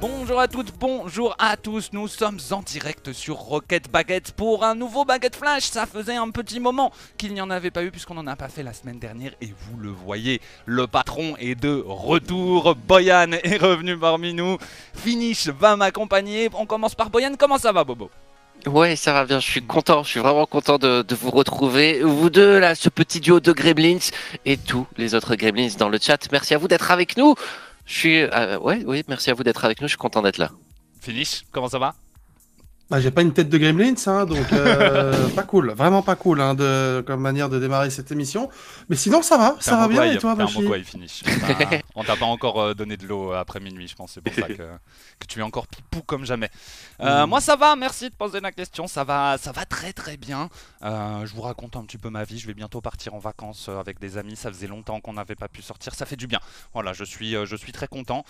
Bonjour à toutes, bonjour à tous, nous sommes en direct sur Rocket Baguette pour un nouveau Baguette Flash. Ça faisait un petit moment qu'il n'y en avait pas eu puisqu'on n'en a pas fait la semaine dernière et vous le voyez, le patron est de retour. Boyan est revenu parmi nous. Finish va m'accompagner. On commence par Boyan, comment ça va Bobo? Ouais, ça va bien, je suis content, je suis vraiment content de, de, vous retrouver, vous deux, là, ce petit duo de Gremlins et tous les autres Gremlins dans le chat. Merci à vous d'être avec nous. Je suis, euh, ouais, oui, merci à vous d'être avec nous, je suis content d'être là. Finish, comment ça va? Bah, j'ai pas une tête de Gremlins, hein, donc euh, pas cool, vraiment pas cool hein, de, comme manière de démarrer cette émission. Mais sinon, ça va, ça va bien et toi, Bachi bon finish. On t'a pas encore euh, donné de l'eau après minuit, je pense. C'est pour ça que, que, tu es encore pipou comme jamais. Euh, mm. Moi, ça va, merci de poser la question. Ça va, ça va très très bien. Euh, je vous raconte un petit peu ma vie. Je vais bientôt partir en vacances avec des amis. Ça faisait longtemps qu'on n'avait pas pu sortir. Ça fait du bien. Voilà, je suis, je suis très content.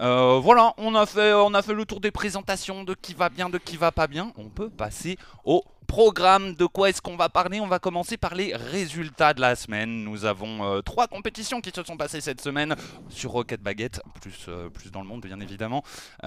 Euh, voilà, on a, fait, le tour des présentations de qui va bien, de qui va pas bien. On peut passer au programme. De quoi est-ce qu'on va parler? On va commencer par les résultats de la semaine. Nous avons euh, trois compétitions qui se sont passées cette semaine sur Rocket Baguette, plus, euh, plus dans le monde bien évidemment.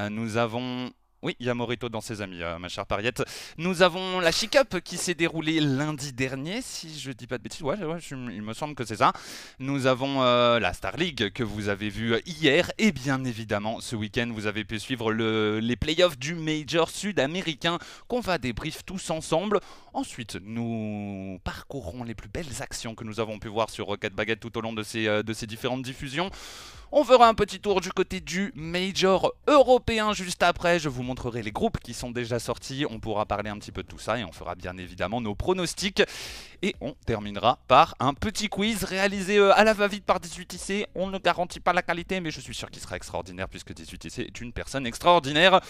nous avons oui, il y a Morito dans ses amis, euh, ma chère Pariette. Nous avons la Chic Up qui s'est déroulée lundi dernier, si je dis pas de bêtises. Ouais, il me semble que c'est ça. Nous avons euh, la Star League que vous avez vue hier. Et bien évidemment, ce week-end, vous avez pu suivre les playoffs du Major sud-américain qu'on va débrief tous ensemble. Ensuite, nous parcourrons les plus belles actions que nous avons pu voir sur Rocket Baguette tout au long de ces, euh, de ces différentes diffusions. On fera un petit tour du côté du Major européen juste après. Je vous montrerai les groupes qui sont déjà sortis. On pourra parler un petit peu de tout ça et on fera bien évidemment nos pronostics. Et on terminera par un petit quiz réalisé euh, à la va-vite par 18IC. On ne garantit pas la qualité, mais je suis sûr qu'il sera extraordinaire puisque 18IC est une personne extraordinaire.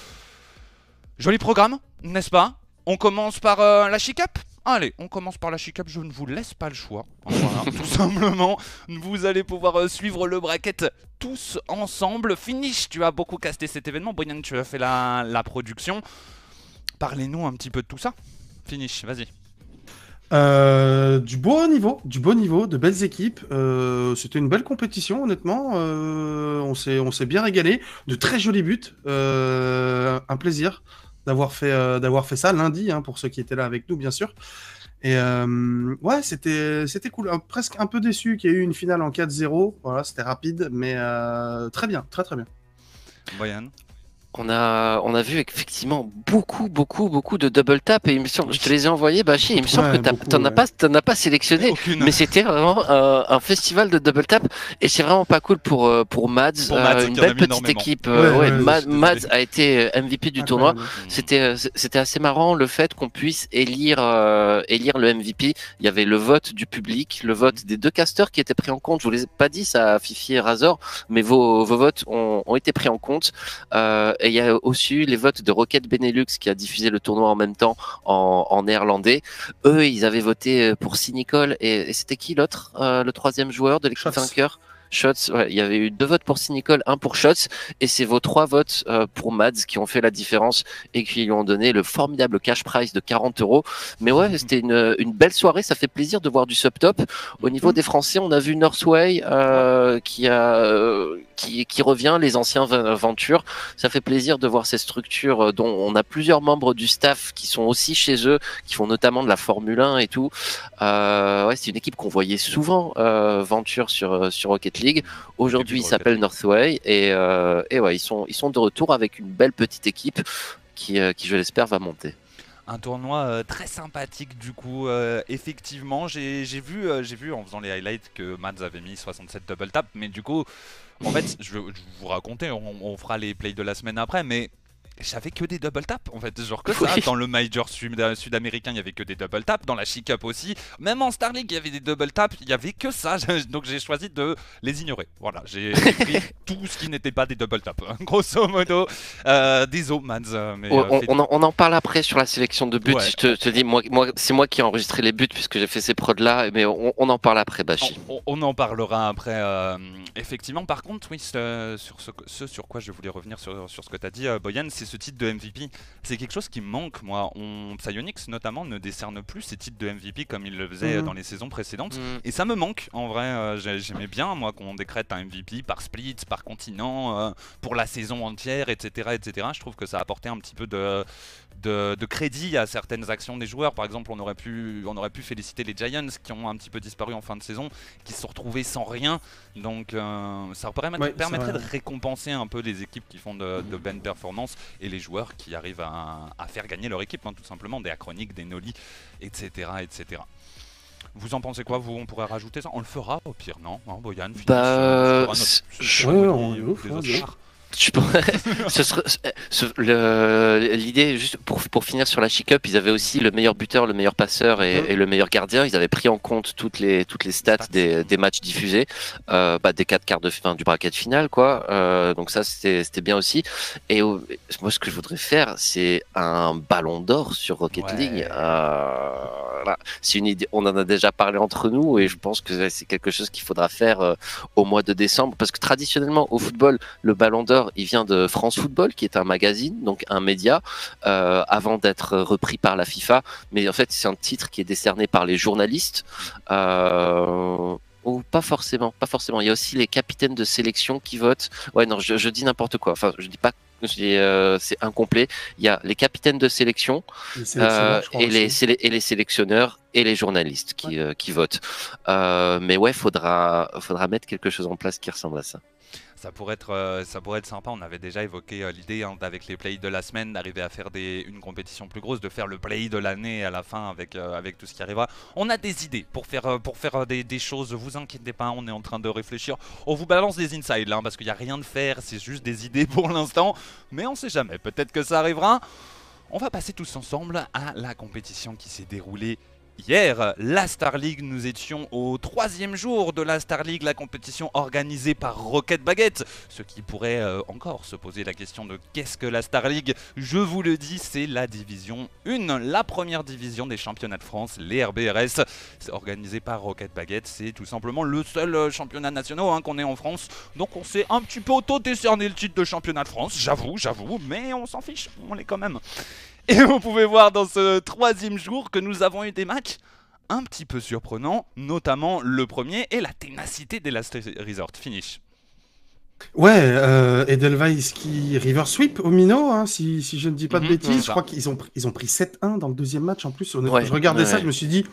Joli programme, n'est-ce pas? On commence par euh, la chic Allez, on commence par la chic-up, je ne vous laisse pas le choix. Voilà, tout simplement, vous allez pouvoir euh, suivre le bracket tous ensemble. Finish, tu as beaucoup casté cet événement. Boyan, tu as fait la, production. Parlez-nous un petit peu de tout ça. Finish, vas-y. Euh, du beau niveau, du beau niveau, de belles équipes. Euh, c'était une belle compétition, honnêtement. on s'est bien régalé. De très jolis buts. un plaisir d'avoir fait, euh, fait ça lundi, hein, pour ceux qui étaient là avec nous, bien sûr. Et euh, ouais, c'était, c'était cool. presque un peu déçu qu'il y ait eu une finale en 4-0. Voilà, c'était rapide, mais euh, très bien, très très bien. Boyan on a, on a vu effectivement beaucoup, beaucoup, beaucoup de double tap et il me semble, je te les ai envoyés, Bachi, il me semble que tu n'en as pas, as pas sélectionné, mais c'était vraiment un, festival de double tap et c'est vraiment pas cool pour euh, pour Mads, euh, une belle petite équipe. Ouais, Mads, a été euh, MVP du tournoi. C'était c'était assez marrant le fait qu'on puisse élire élire le MVP. Il y avait le vote du public, le vote des deux casters qui étaient pris en compte. Je vous l'ai pas dit ça, Fifi et Razor, mais vos, vos votes ont, ont été pris en compte. Et il y a aussi eu les votes de Rocket Benelux qui a diffusé le tournoi en même temps en, néerlandais. Eux, ils avaient voté euh, pour Cynical et, et c'était qui l'autre, euh, le troisième joueur de l'équipe vainqueur? Shots, ouais, il y avait eu deux votes pour Cynical, un pour Shots, et c'est vos trois votes euh, pour Mads qui ont fait la différence et qui lui ont donné le formidable cash prize de 40 euros. Mais ouais, mhm. c'était une, une belle soirée, ça fait plaisir de voir du subtop. Au niveau mhm. des Français, on a vu Northway euh, qui a euh, qui, qui revient, les anciens Ventures. Ça fait plaisir de voir ces structures euh, dont on a plusieurs membres du staff qui sont aussi chez eux, qui font notamment de la Formule 1 et tout. Euh, ouais, c'est une équipe qu'on voyait souvent euh, Venture sur sur Rocket League. Aujourd'hui, il s'appelle Northway et, euh, et ouais, ils sont, ils sont de retour avec une belle petite équipe qui, euh, qui je l'espère, va monter. Un tournoi euh, très sympathique du coup, effectivement, j'ai vu, j'ai vu en faisant les highlights que Mads avait mis 67 double tap, mais du coup, en fait, je vais, vous raconter, on, on, fera les plays de la semaine après, mais j'avais que des double tap en fait, genre que ça. Dans le Major sud-américain, il y avait que des double tap. Dans la Chic Up aussi, même en Star League, il y avait des double tap. Il y avait que ça. Donc j'ai choisi de les ignorer. Voilà, j'ai pris tout ce qui n'était pas des double tap. Hein, grosso modo, euh, des Mads. Euh, mais, euh, on, en, on, en, parle après sur la sélection de buts. Je te, dis, moi, moi c'est moi qui ai enregistré les buts puisque j'ai fait ces prods là. Mais on, en parle après, Bashi. On, en parlera après. effectivement, par contre, oui, ce, sur ce, sur quoi je voulais revenir sur, sur ce que tu as dit, Boyan, c'est c'est ce titre de MVP. C'est quelque chose qui manque, moi. On... Psyonix, notamment, ne décerne plus ces titres de MVP comme il le faisait mhm. dans les saisons précédentes. Mhm. Et ça me manque, en vrai. Euh, j'aimais bien, moi, qu'on décrète un MVP par split, par continent, euh, pour la saison entière, etc., etc. Je trouve que ça a apporté un petit peu de de, crédit à certaines actions des joueurs. Par exemple, on aurait, pu, on aurait pu féliciter les Giants qui ont un petit peu disparu en fin de saison, qui se sont retrouvés sans rien. Donc euh, ça permettrait de récompenser un peu les équipes qui font de, de bonnes performances et les joueurs qui arrivent à, faire gagner leur équipe, hein, tout simplement, des achroniques, des noli, etc. etc. Vous en pensez quoi Vous, on pourrait rajouter ça? On le fera au pire, non? Hein, Boyan, bah, L'idée, juste pour, pour finir sur la chic-up, ils avaient aussi le meilleur buteur, le meilleur passeur et, mhm. le meilleur gardien. Ils avaient pris en compte toutes les, toutes les stats des, des matchs diffusés, euh, bah, des quatre quarts de fin du bracket final, quoi. Euh, donc ça, c'était bien aussi. Et moi, ce que je voudrais faire, c'est un ballon d'or sur Rocket League. Euh, c'est une idée. On en a déjà parlé entre nous et je pense que c'est quelque chose qu'il faudra faire au mois de décembre parce que traditionnellement au football, le ballon d'or il vient de France Football, qui est un magazine, donc un média, euh, avant d'être repris par la FIFA. Mais en fait, c'est un titre qui est décerné par les journalistes. Euh, ou pas forcément, pas forcément. Il y a aussi les capitaines de sélection qui votent. Ouais, non, je, dis n'importe quoi. Enfin, je dis pas euh, c'est incomplet. Il y a les capitaines de sélection et, les, et les sélectionneurs et les journalistes qui, qui votent. mais ouais, faudra, faudra mettre quelque chose en place qui ressemble à ça ça pourrait être, euh, ça pourrait être sympa. On avait déjà évoqué euh, l'idée hein, avec les plays de la semaine d'arriver à faire une compétition plus grosse, de faire le play de l'année à la fin avec, euh, tout ce qui arrivera. On a des idées pour faire, des, des, choses. Vous inquiétez pas, on est en train de réfléchir. On vous balance des insides là, hein, parce qu'il n'y a rien de faire. C'est juste des idées pour l'instant, mais on sait jamais. Peut-être que ça arrivera. On va passer tous ensemble à la compétition qui s'est déroulée Hier, la Star League, nous étions au troisième jour de la Star League, la compétition organisée par Rocket Baguette. Ce qui pourrait euh, encore se poser la question de qu'est-ce que la Star League? Je vous le dis, c'est la division 1, la première division des championnats de France, les RBRS. C'est organisé par Rocket Baguette, c'est tout simplement le seul euh, championnat national hein, qu'on ait en France. Donc on s'est un petit peu auto-décerné le titre de championnat de France, j'avoue, j'avoue, mais on s'en fiche, on l'est quand même. Et vous pouvez voir dans ce troisième jour que nous avons eu des matchs un petit peu surprenants, notamment le premier et la ténacité des Last Resort. Finish. Ouais, euh, Edelweiss qui river sweep au Mino, hein, si, si, je ne dis pas de mhm, bêtises. Je crois qu'ils ont, ils ont pris 7-1 dans le deuxième match en plus. je regardais ça, je me suis dit,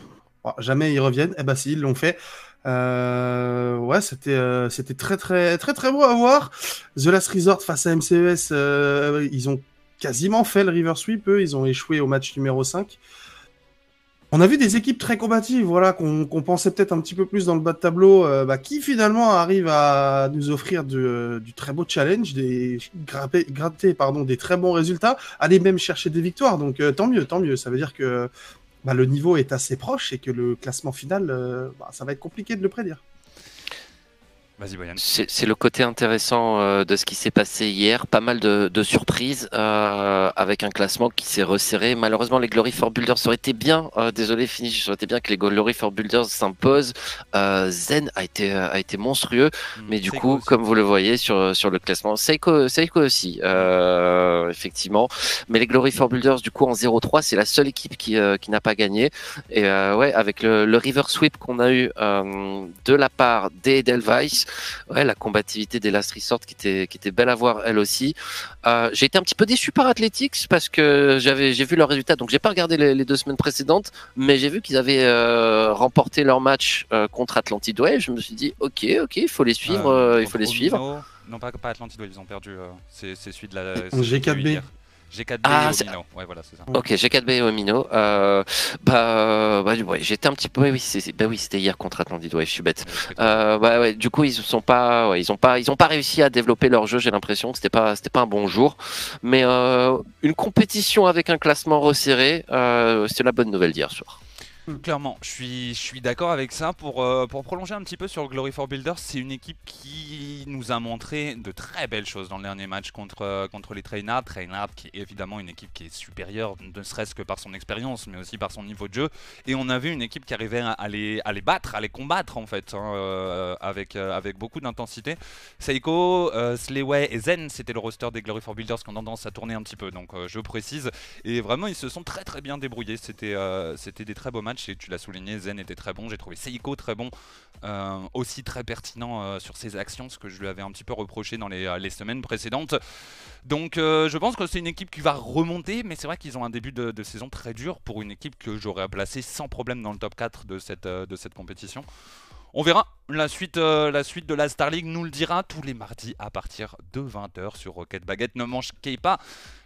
oh, jamais ils reviennent. Eh ben si, ils l'ont fait. Euh, ouais, c'était euh, c'était très très très très beau à voir. The Last Resort face à MCES, euh, ils ont quasiment fait le river sweep. Eux, ils ont échoué au match numéro 5. On a vu des équipes très combatives, voilà, qu'on pensait peut-être un petit peu plus dans le bas de tableau, euh, bah, qui finalement arrivent à nous offrir du très beau challenge, des gratter, pardon, des très bons résultats, aller même chercher des victoires. Donc euh, tant mieux, tant mieux. Ça veut dire que bah, le niveau est assez proche et que le classement final, euh, bah, ça va être compliqué de le prédire. C'est le côté intéressant euh, de ce qui s'est passé hier. Pas mal de, de surprises euh, avec un classement qui s'est resserré. Malheureusement, les Glory for Builders auraient été bien. Euh, désolé, finish, ça aurait été bien que les Glory for Builders s'imposent. Euh, Zen a été a été monstrueux, hmm, mais du coup, comme vous le voyez sur sur le classement, Seiko Seiko aussi, effectivement. Mais les Glory for Builders, du coup, en 0-3, c'est la seule équipe qui qui n'a pas gagné. Et ouais, avec le, le river sweep qu'on a eu de la part des Edelweiss ouais, la combativité des Last Resort qui était, qui était belle à voir elle aussi. Euh, j'ai été un petit peu déçu par Athletics parce que j'avais, j'ai vu leurs résultats, donc j'ai pas regardé les, deux semaines précédentes, mais j'ai vu qu'ils avaient euh, remporté leur match euh, contre Atlantid Way. Je me suis dit, ok, ok, il faut les suivre, il faut les suivre. Non, pas, pas Atlantid Way, ils ont perdu. c'est celui de la. G4B. G4B ah, et Omino. Ouais, voilà, ça. Ok, G4B et Omino. Euh, bah, bah ouais, j'étais un petit peu. Oui, bah oui, c'était hier contre Atlantide. Ouais, je suis bête. Euh, bah ouais, du coup, ils sont pas, ouais, ils ont pas, ils ont pas réussi à développer leur jeu. J'ai l'impression que c'était pas, c'était pas un bon jour. Mais euh, une compétition avec un classement resserré, euh, c'est la bonne nouvelle d'hier soir. Mm. Clairement, je suis, je suis d'accord avec ça. Pour, euh, pour prolonger un petit peu sur Glory for Builders, c'est une équipe qui nous a montré de très belles choses dans le dernier match contre, euh, contre les Trainard. Trainard qui est évidemment une équipe qui est supérieure, ne serait-ce que par son expérience, mais aussi par son niveau de jeu. Et on a vu une équipe qui arrivait à les, à les battre, à les combattre en fait, hein, euh, avec, avec beaucoup d'intensité. Seiko, Slayway et Zen, c'était le roster des Glory for Builders qui ont tendance à tourner un petit peu, donc je précise. Et vraiment, ils se sont très très bien débrouillés. C'était c'était des très beaux matchs et tu l'as souligné, Zen était très bon, j'ai trouvé Seiko très bon, euh, aussi très pertinent euh, sur ses actions, ce que je lui avais un petit peu reproché dans les, euh, semaines précédentes. Donc je pense que c'est une équipe qui va remonter, mais c'est vrai qu'ils ont un début de, saison très dur pour une équipe que j'aurais placée sans problème dans le top 4 de cette, de cette compétition. On verra, la suite, la suite de la Star League nous le dira tous les mardis à partir de 20h sur Rocket Baguette. Ne manquez pas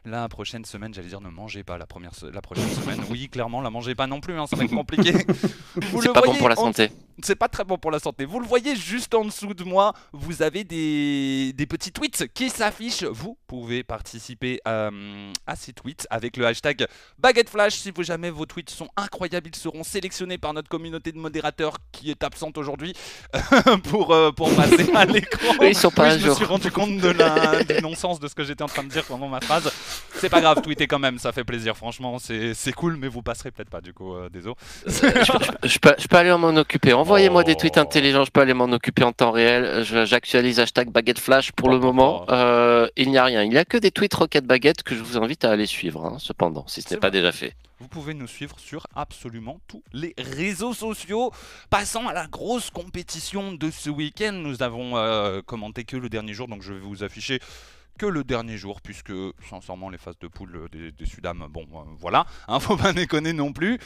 la prochaine semaine, j'allais dire ne mangez pas la, première la prochaine semaine. Oui, clairement, la mangez pas non plus, hein, ça va être compliqué. C'est pas bon pour la santé. C'est pas très bon pour la santé. Vous le voyez juste en dessous de moi, vous avez des, des petits tweets qui s'affichent. Vous pouvez participer euh, à ces tweets avec le hashtag Baguette Flash. Si vous jamais vos tweets sont incroyables, ils seront sélectionnés par notre communauté de modérateurs qui est absente aujourd'hui pour, euh, pour passer à l'écran. Oui, ils sont pas oui, je me suis rendu compte de la, du non-sens de ce que j'étais en train de dire pendant ma phrase. C'est pas grave, tweetez quand même, ça fait plaisir. Franchement, c'est cool, mais vous passerez peut-être pas du coup, euh, désolé. je, peux, je, peux, aller m'en occuper. Envoyez-moi des tweets oh. intelligents, je peux aller m'en occuper en temps réel. J'actualise hashtag baguette flash pour le moment. Euh, il n'y a rien. Il n'y a que des tweets Rocket Baguette que je vous invite à aller suivre, hein, cependant, si ce n'est pas déjà fait. Vous pouvez nous suivre sur absolument tous les réseaux sociaux. Passons à la grosse compétition de ce week-end. Nous avons euh, commenté que le dernier jour, donc je vais vous afficher que le dernier jour, puisque sincèrement les phases de poule des, des Sudam, bon euh, voilà, hein, faut pas déconner non plus.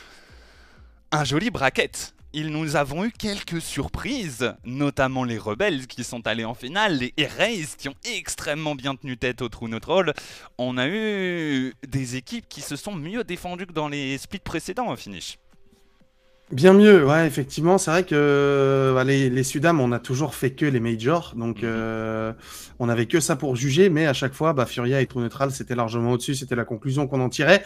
Un joli bracket. Il nous avons eu quelques surprises, notamment les rebelles qui sont allés en finale, les Erase qui ont extrêmement bien tenu tête au True Neutral. On a eu des équipes qui se sont mieux défendues que dans les splits précédents au finish. Bien mieux, ouais, effectivement. C'est vrai que bah, les, les Sudam, on a toujours fait que les majors, donc mhm. euh, on avait que ça pour juger, mais à chaque fois, bah, Furia et True Neutral, c'était largement au-dessus, c'était la conclusion qu'on en tirait.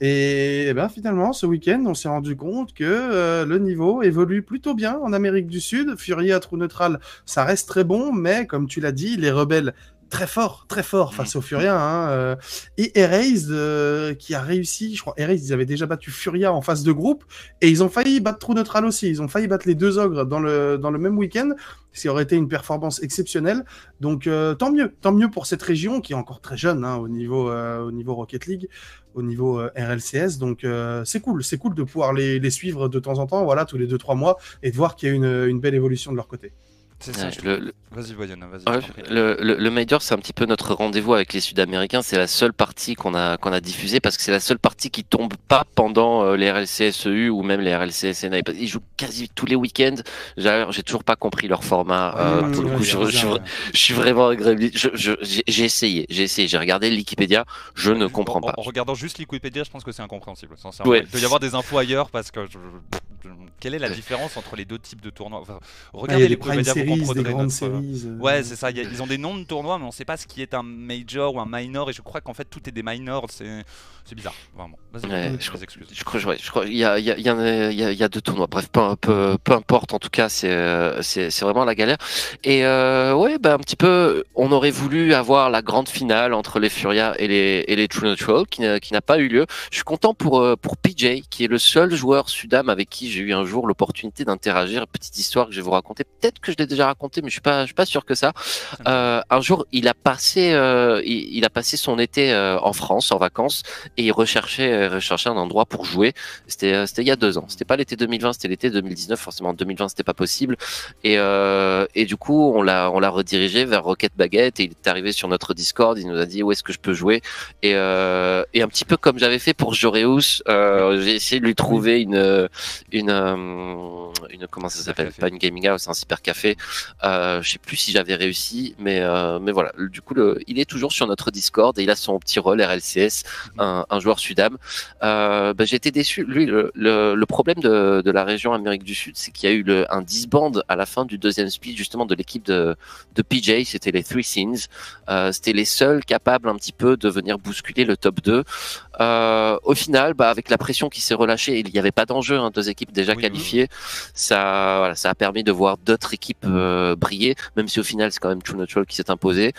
Et, ben, finalement, ce week-end, on s'est rendu compte que euh, le niveau évolue plutôt bien en Amérique du Sud. Furia, True Neutral, ça reste très bon, mais comme tu l'as dit, les rebelles très fort, très fort face mm. au Furia. Hein, euh, et Erased euh, qui a réussi, je crois, Erased, ils avaient déjà battu Furia en phase de groupe et ils ont failli battre True Neutral aussi. Ils ont failli battre les deux ogres dans le, dans le même week-end, ce qui aurait été une performance exceptionnelle. Donc euh, tant mieux, tant mieux pour cette région qui est encore très jeune hein, au, niveau, au niveau Rocket League, au niveau RLCS. Donc c'est cool, c'est cool de pouvoir les, les, suivre de temps en temps, voilà, tous les 2-3 mois et de voir qu'il y a une, une belle évolution de leur côté. C'est ça. le, vas-y, vas-y. le, le, Major, c'est un petit peu notre rendez-vous avec les Sud-Américains. C'est la seule partie qu'on a qu'on a diffusée parce que c'est la seule partie qui tombe pas pendant euh, les RLCSEU ou même les RLCSNA. Ils jouent quasi tous les week-ends. J'ai toujours pas compris leur format. Euh, pour le coup, je, je, suis vraiment J'ai essayé, j'ai essayé. J'ai regardé Wikipédia. Je ne comprends pas. En, regardant juste Wikipédia, je pense que c'est incompréhensible. Ouais. Il peut y avoir des infos ailleurs parce que quelle est la différence entre les deux types de tournois? Regardez ah, les Wikipédia des grandes séries. Euh. Ouais, c'est ça. ils ont des noms de tournois, mais on sait pas ce qui est un major ou un minor. Et je crois qu'en fait, tout est des minors. C'est c'est bizarre, vraiment. Ouais, je, crois, je, crois, je crois, il y a, il y, a, il y, a, deux tournois. Bref, peu, peu, peu importe. En tout cas, c'est, euh, c'est, c'est vraiment la galère. Et euh, ouais, bah un petit peu, on aurait voulu avoir la grande finale entre les Furia et les, et les True Neutral, qui n'a, qui n'a pas eu lieu. Je suis content pour euh, pour PJ, qui est le seul joueur Sudam avec qui j'ai eu un jour l'opportunité d'interagir. Petite histoire que je vais vous raconter. Peut-être que je l'ai déjà raconté, mais je suis pas, je suis pas sûr que ça. Euh, un jour, il a passé, euh, il, il, a passé son été en France en vacances et il recherchait, euh, recherchait un endroit pour jouer. C'était, euh, c'était il y a deux ans. C'était pas l'été 2020, c'était l'été 2019. Forcément, en 2020, c'était pas possible. Et, euh, et du coup, on l'a, on l'a redirigé vers Rocket Baguette et il est arrivé sur notre Discord. Il nous a dit où est-ce que je peux jouer? Et, euh, et un petit peu comme j'avais fait pour Joreus, euh, j'ai essayé de lui trouver une, une, une comment ça s'appelle? Pas une gaming house, un cyber café. Euh, je sais plus si j'avais réussi, mais, mais voilà. Du coup, le, il est toujours sur notre Discord et il a son petit rôle RLCS, un, un joueur Sudam. Euh, bah, J'étais déçu. Lui, le, le, problème de, de, la région Amérique du Sud, c'est qu'il y a eu le, un disband à la fin du deuxième speed justement de l'équipe de, de PJ. C'était les Three Scenes. Euh, C'était les seuls capables un petit peu de venir bousculer le top 2. Euh, au final, bah, avec la pression qui s'est relâchée, il n'y avait pas d'enjeu. Hein, deux équipes déjà qualifiées. Ça, voilà, ça a permis de voir d'autres équipes briller, même si au final c'est quand même True Natural qui s'est imposé.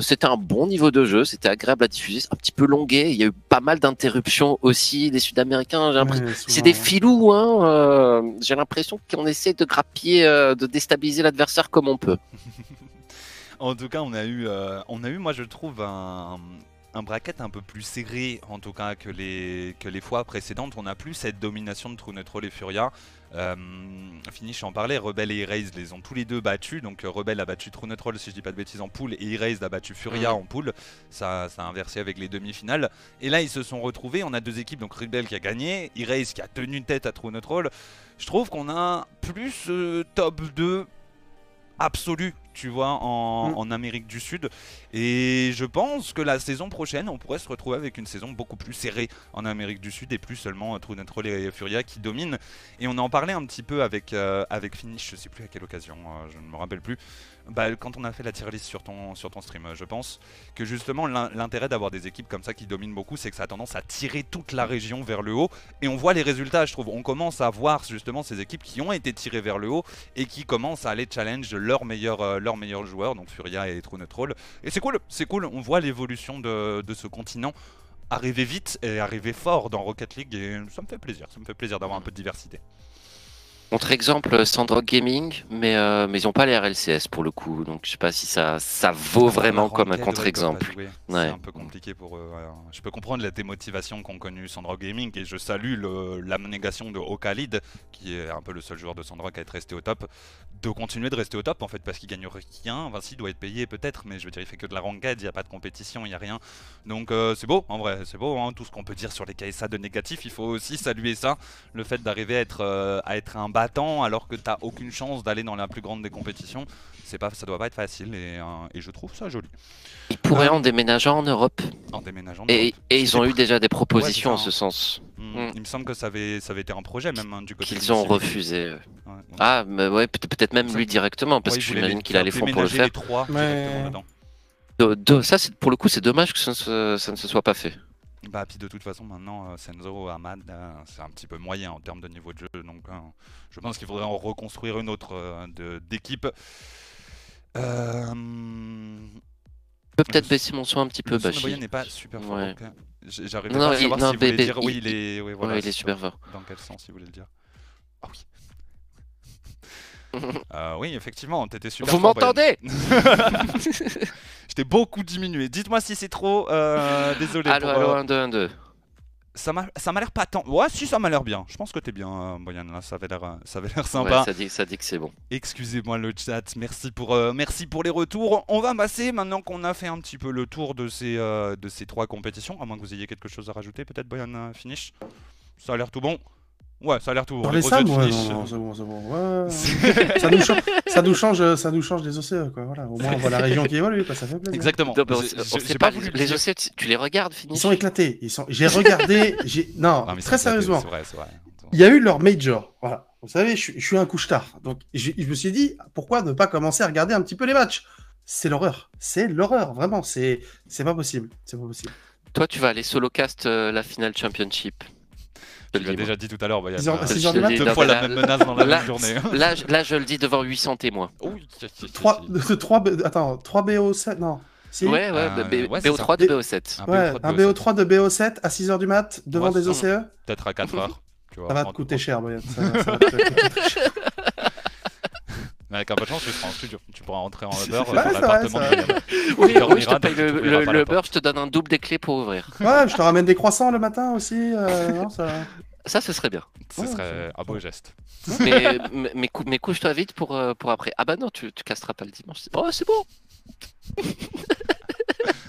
c'était un bon niveau de jeu, c'était agréable à diffuser, c'est un petit peu longué. Il y a eu pas mal d'interruptions aussi. Les Sud-Américains, c'est des filous. Hein, j'ai l'impression qu'on essaie de grappiller, de déstabiliser l'adversaire comme on peut. en tout cas, on a eu, on a eu, moi je trouve un un bracket un peu plus serré en tout cas que les, que les fois précédentes. On n'a plus cette domination de True Neutral et Furia. Euh, Finish en parlait, Rebel et Erase les ont tous les deux battus. Donc euh, Rebel a battu True Neutral si je dis pas de bêtises en poule et Erase a battu Furia en poule. Ça, ça a inversé avec les demi-finales. Et là ils se sont retrouvés. On a deux équipes, donc Rebel qui a gagné, Erase qui a tenu tête à True Neutral. Je trouve qu'on a plus euh, top 2 absolu tu vois, mm. en, Amérique du Sud. Et je pense que la saison prochaine, on pourrait se retrouver avec une saison beaucoup plus serrée en Amérique du Sud et plus seulement True Neutral et Furia qui dominent. Et on en parlait un petit peu avec, euh, avec Finish, je sais plus à quelle occasion, euh, je ne me rappelle plus. Bah, quand on a fait la tier list sur ton, sur ton stream, je pense que justement l'intérêt d'avoir des équipes comme ça qui dominent beaucoup, c'est que ça a tendance à tirer toute la région vers le haut. Et on voit les résultats, je trouve. On commence à voir justement ces équipes qui ont été tirées vers le haut et qui commencent à aller challenge leurs meilleurs, euh, joueurs, donc Furia et True Neutral. Et c'est cool, c'est cool. On voit l'évolution de, de ce continent arriver vite et arriver fort dans Rocket League et ça me fait plaisir, ça me fait plaisir d'avoir un peu de diversité. Contre-exemple, Sandrock Gaming, mais, euh, mais ils n'ont pas les RLCS pour le coup, donc je sais pas si ça, ça vaut vraiment comme un contre-exemple. C'est un peu compliqué pour eux. Je peux comprendre la démotivation qu'ont connu Sandrock Gaming et je salue l'abnégation de Okalid, qui est un peu le seul joueur de Sandrock à être resté au top, de continuer de rester au top en fait parce qu'il gagne rien. Vinci doit être payé peut-être, mais je veux dire, il fait que de la ranked, il n'y a pas de compétition, il n'y a rien. Donc euh, c'est beau, en vrai, c'est beau. Hein. tout ce qu'on peut dire sur les KSA de négatif, il faut aussi saluer ça. Le fait d'arriver à être, euh, à être un battant alors que tu n'as aucune chance d'aller dans la plus grande des compétitions, c'est pas, ça doit pas être facile et, euh, je trouve ça joli. Ils pourraient en déménageant en Europe. En déménageant et, et ils ont eu déjà des propositions en ce sens. Hmm, hmm. Il me semble que ça avait, ça avait été un projet même hein, du côté. Qu'ils ont refusé. ah, mais ouais, peut-être même lui directement, parce que j'imagine qu'il a les fonds pour le faire. ça, pour le coup, c'est dommage que ça ne se soit pas fait. Bah, puis de toute façon, maintenant, euh, Senzo, Ahmad, euh, c'est un petit peu moyen en termes de niveau de jeu. Donc, euh, je pense qu'il faudrait en reconstruire une autre d'équipe. Euh... Je peux peut-être baisser mon son un petit peu. Le son n'est pas super fort. Ouais. J'arrive pas à savoir non, si vous dire. Oui, il est, oui, voilà, il est super fort. Dans quel sens, si vous voulez le dire Ah oui. Euh, oui, effectivement, t'étais super. Vous m'entendez? J'étais beaucoup diminué. Dites-moi si c'est trop. Euh, désolé. Allo, allo, 1, 2, 1, 2. Ça m'a l'air pas tant. Ouais, si, ça m'a l'air bien. Je pense que t'es bien, euh, Boyan. Là, ça avait l'air sympa. Ouais, ça, dit, ça dit que c'est bon. Excusez-moi le chat. Merci pour, merci pour les retours. On va passer maintenant qu'on a fait un petit peu le tour de ces, de ces trois compétitions. À moins que vous ayez quelque chose à rajouter, peut-être, Boyan Finish? Ça a l'air tout bon. Ouais, ça a l'air tout. Dans les salles, ouais, non, c'est bon, c'est bon. Ouais. ça, nous change, ça, nous change, ça nous change des OCE, quoi. Voilà, au moins on voit la région qui évolue, quoi. Ça fait plaisir. Exactement. pas, les OCE, tu les regardes, fini. Ils sont éclatés. Ils sont. J'ai regardé. J'ai non, très sérieusement. Vrai, vrai. Il y a eu leur major. Voilà. Vous savez, je, je suis un couche-tard. Donc, je, je me suis dit, pourquoi ne pas commencer à regarder un petit peu les matchs? C'est l'horreur. C'est l'horreur, vraiment. C'est, c'est pas possible. C'est pas possible. Toi, tu vas aller solo cast euh, la finale championship. Tu l'as déjà dit tout à l'heure, il y a deux fois la même menace dans la même journée. Là, là, je le dis devant 800 témoins. Oui, 3, 3, attends, 3 BO7, non. Si ouais, ouais, euh, BO3 de BO7. Un ouais, un BO3 de BO7 à 6h du mat devant des OCE Peut-être à 4h. ça va te coûter cher, Boyan. Mais avec un peu de chance, tu seras en studio. Tu pourras rentrer en Uber ouais, dans l'appartement. Oui, oui, je te paye le, le, le Uber, je te donne un double des clés pour ouvrir. Ouais, je te ramène des croissants le matin aussi. Euh, non, ça... ça, ce serait bien. Ce serait un beau geste. Mais, mais, mais, couche-toi vite pour, euh, pour après. Ah bah non, tu, tu casseras pas le dimanche. Oh, c'est bon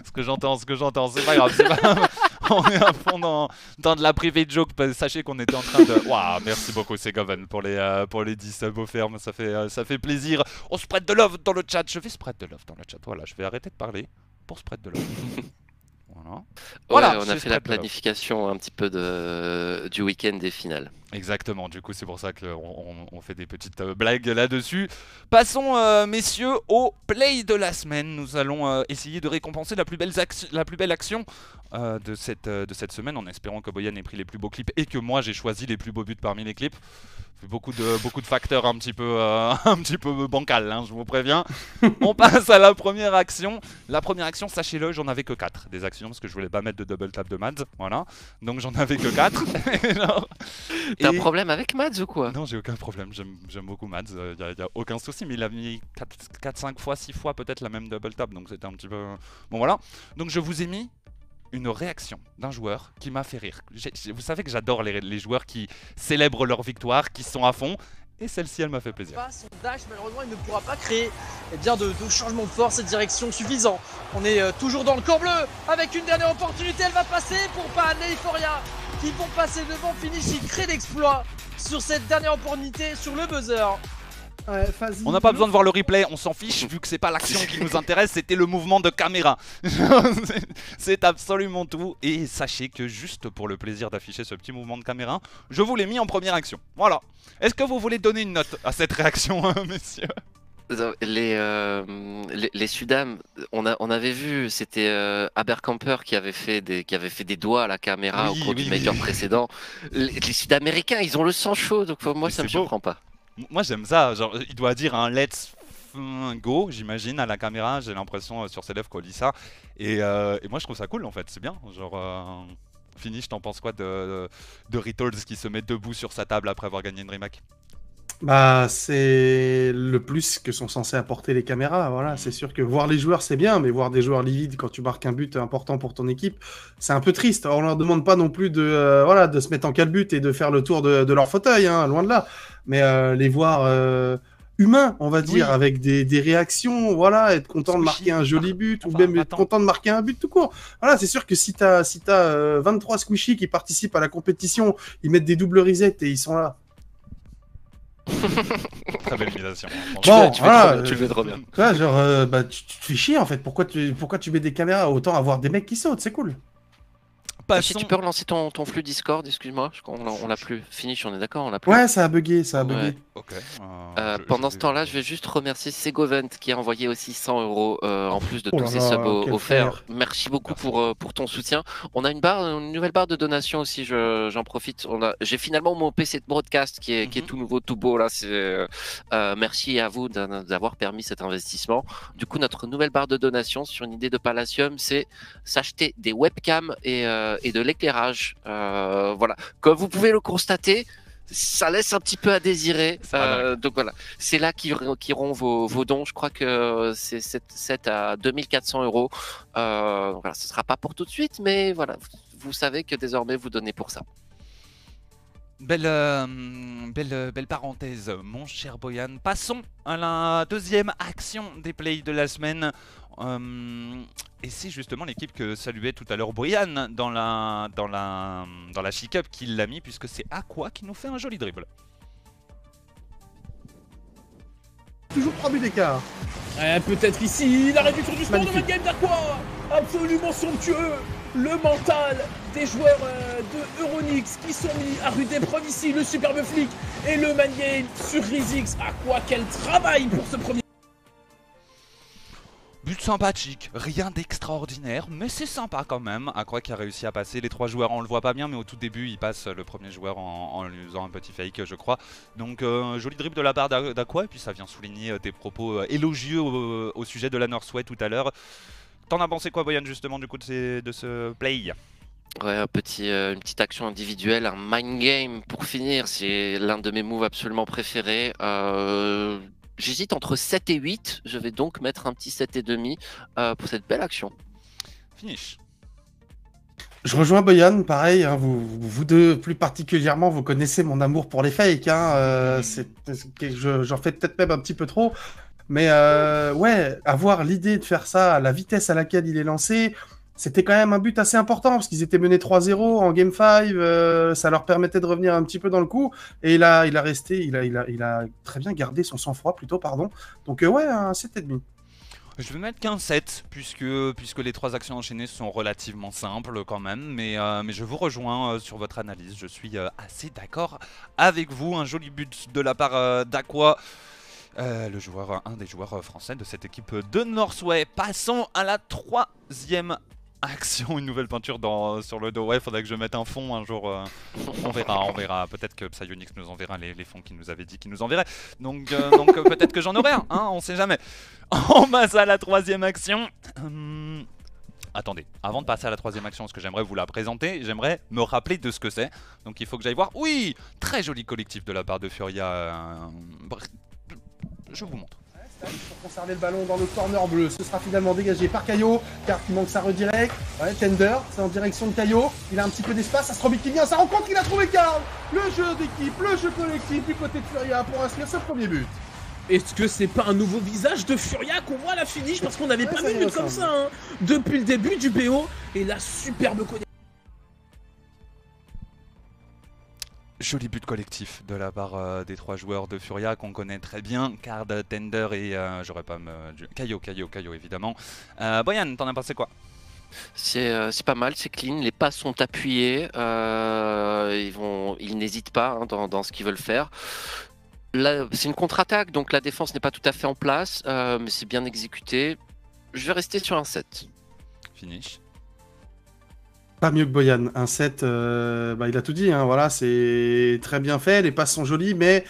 ce que j'entends, ce que j'entends, c'est pas grave, c'est pas on est à fond dans, dans de la private joke. Sachez qu'on était en train de. Waouh, merci beaucoup, Segoven, pour les, euh, pour les 10 subs offerts. Ça fait, euh, ça fait plaisir. On spread de love dans le chat. Je vais spread de love dans le chat. Voilà, je vais arrêter de parler pour spread de love. voilà. voilà on a fait la planification un petit peu de, du week-end des finales. Exactement, du coup c'est pour ça qu'on on fait des petites euh, blagues là-dessus. Passons messieurs au play de la semaine. Nous allons essayer de récompenser la plus belle, la plus belle action de, cette, de cette semaine en espérant que Boyan ait pris les plus beaux clips et que moi j'ai choisi les plus beaux buts parmi les clips beaucoup de, beaucoup de facteurs un petit peu, euh, un petit peu bancal, hein, je vous préviens. On passe à la première action. La première action, sachez-le, j'en avais que 4 des actions parce que je voulais pas mettre de double tap de Mads. Voilà. Donc j'en avais que 4. T'as un problème avec Mads ou quoi? Non, j'ai aucun problème. J'aime beaucoup Mads. Il euh, n'y a, aucun souci. Mais il a mis 4, 5 fois, 6 fois peut-être la même double tap. Donc c'était un petit peu. Bon voilà. Donc je vous ai mis une réaction d'un joueur qui m'a fait rire. Vous savez que j'adore les, joueurs qui célèbrent leur victoire, qui sont à fond. Et celle-ci, elle m'a fait plaisir. Son dash, malheureusement, il ne pourra pas créer eh bien, de, changement de force et de direction suffisant. On est euh, toujours dans le corps bleu avec une dernière opportunité. Elle va passer pour Pan et Euphoria qui vont passer devant Finish. Il crée l'exploit sur cette dernière opportunité sur le buzzer on n'a pas besoin de voir le replay, on s'en fiche vu que c'est pas l'action qui nous intéresse, c'était le mouvement de caméra. c'est absolument tout. Et sachez que juste pour le plaisir d'afficher ce petit mouvement de caméra, je vous l'ai mis en première action. Voilà. Est-ce que vous voulez donner une note à cette réaction, hein, messieurs? Les, euh, les, Sudam, on, a, on avait vu, c'était euh, Abercamper qui avait, fait des, qui avait fait des doigts à la caméra au cours du major précédent. Les, Sud-Américains, ils ont le sang chaud, donc moi ça me surprend pas. Moi j'aime ça, genre il doit dire un let's go, j'imagine, à la caméra, j'ai l'impression euh, sur ses lèvres qu'on lit ça. Euh, et, moi je trouve ça cool en fait, c'est bien. Genre, euh, finish, t'en penses quoi de, de, qui se met debout sur sa table après avoir gagné une remake bah, c'est le plus que sont censés apporter les caméras. Voilà, c'est sûr que voir les joueurs, c'est bien, mais voir des joueurs livides quand tu marques un but important pour ton équipe, c'est un peu triste. On leur demande pas non plus de, euh, voilà, de se mettre en quatre buts et de faire le tour de, leur fauteuil, hein, loin de là. Mais euh, les voir euh, humains, on va dire, avec des, des, réactions, voilà, être content de marquer un joli but, ou même être content de marquer un but tout court. Voilà, c'est sûr que si tu as, si as 23 squishy qui participent à la compétition, ils mettent des doubles resets et ils sont là. Très belle imitation. Bon, tu, voilà, tu, le fais trop bien. genre, euh, bah, tu, tu, te fais chier en fait. Pourquoi tu, pourquoi tu mets des caméras? Autant avoir des mecs qui sautent, c'est cool. Si tu peux relancer ton, ton flux Discord, excuse-moi, on l'a plus fini, on est d'accord, on l'a plus. Ouais, ça a bugué, ça a bugué. Euh, euh, pendant ce temps-là, je vais juste remercier Segovent qui a envoyé aussi 100 euros euh, en plus de oh tous ses subs offerts. Merci beaucoup pour, pour ton soutien. On a une barre, une nouvelle barre de donation aussi, j'en profite. J'ai finalement mon PC de broadcast qui est, qui est mhm. tout nouveau, tout beau là. merci à vous d'avoir permis cet investissement. Du coup, notre nouvelle barre de donation sur une idée de Palladium, c'est s'acheter des webcams et et de l'éclairage. Euh, voilà, comme vous pouvez le constater, ça laisse un petit peu à désirer. Euh, donc voilà, c'est là qu'iront vos, vos dons. Je crois que c'est 7 à 2400 euros. Euh, voilà, ce sera pas pour tout de suite, mais voilà, vous savez que désormais vous donnez pour ça. Belle, euh, belle, belle parenthèse, mon cher Boyan. Passons à la deuxième action des plays de la semaine. Euh, et c'est justement l'équipe que saluait tout à l'heure Brian dans la, dans la, dans la chic-up qui l'a mis, puisque c'est Aqua qui nous fait un joli dribble. Toujours 3 buts d'écart. Peut-être ici, la réduction du sport de la game d'Aqua Absolument somptueux Le mental des joueurs euh, de Euronix qui sont mis à rude épreuve ici, le superbe flic et le man game sur Rizix. Aqua, quel travail pour ce premier But sympathique, rien d'extraordinaire, mais c'est sympa quand même. Aqua qui a réussi à passer les trois joueurs, on le voit pas bien, mais au tout début il passe le premier joueur en, lui faisant un petit fake, je crois. Donc euh, joli dribble de la part d'Aqua, et puis ça vient souligner euh, des propos euh, élogieux au, sujet de la Northway tout à l'heure. T'en as pensé quoi, Boyan, justement, du coup de, ce play? Ouais, un petit, une petite action individuelle, un mind game pour finir, c'est l'un de mes moves absolument préférés. Euh, J'hésite entre 7 et 8. Je vais donc mettre un petit 7,5 euh, pour cette belle action. Finish. Je rejoins Boyan, pareil, hein, vous, vous, deux plus particulièrement, vous connaissez mon amour pour les fakes. Hein, euh, J'en fais peut-être même un petit peu trop. Mais euh, ouais, avoir l'idée de faire ça à la vitesse à laquelle il est lancé, c'était quand même un but assez important parce qu'ils étaient menés 3-0 en Game 5. Euh, ça leur permettait de revenir un petit peu dans le coup. Et il a, il a resté, il a, très bien gardé son sang-froid plutôt, pardon. Donc, euh, ouais, un 7,5. Je vais mettre qu'un 7, puisque, les trois actions enchaînées sont relativement simples quand même, mais, euh, je vous rejoins sur votre analyse, je suis assez d'accord avec vous. Un joli but de la part d'Aqua, le joueur, un des joueurs français de cette équipe de Northway. Passons à la troisième action, une nouvelle peinture dans, sur le dos. Ouais, faudrait que je mette un fond un jour. Euh, on verra, on verra. Peut-être que Psyonix nous enverra les, les fonds qu'il nous avait dit qu'il nous enverrait. Donc, euh, donc euh, peut-être que j'en aurai un, hein, on sait jamais. On passe à la troisième action. Hum, attendez, avant de passer à la troisième action, ce que j'aimerais vous la présenter, j'aimerais me rappeler de ce que c'est. Donc il faut que j'aille voir. Oui, très joli collectif de la part de Furia. Je vous montre pour conserver le ballon dans le corner bleu. Ce sera finalement dégagé par Caillot, car il manque sa redirect. Ouais, Tender, c'est en direction de Caillot. Il a un petit peu d'espace, Astrobit qui vient, ça rencontre, il a trouvé Karl Le jeu d'équipe, le jeu collectif du côté de Furia pour inscrire ce premier but. Est-ce que c'est pas un nouveau visage de Furia qu'on voit à la finish? Parce qu'on n'avait pas vu but comme ça hein, depuis le début du BO. Et la superbe connexion. Joli but collectif de la part euh, des trois joueurs de Furia qu'on connaît très bien, Card, Tender et euh, j'aurais pas me... Caillot, Caillot, Caillot évidemment. Euh, Boyan, t'en as pensé quoi? C'est pas mal, c'est clean, les pas sont appuyés, ils, vont, ils n'hésitent pas hein, dans, dans, ce qu'ils veulent faire. C'est une contre-attaque, donc la défense n'est pas tout à fait en place, mais c'est bien exécuté. Je vais rester sur un 7. Finish. Pas mieux que Boyan. Un set, euh, bah, il a tout dit. Hein, voilà, c'est très bien fait. Les passes sont jolies, mais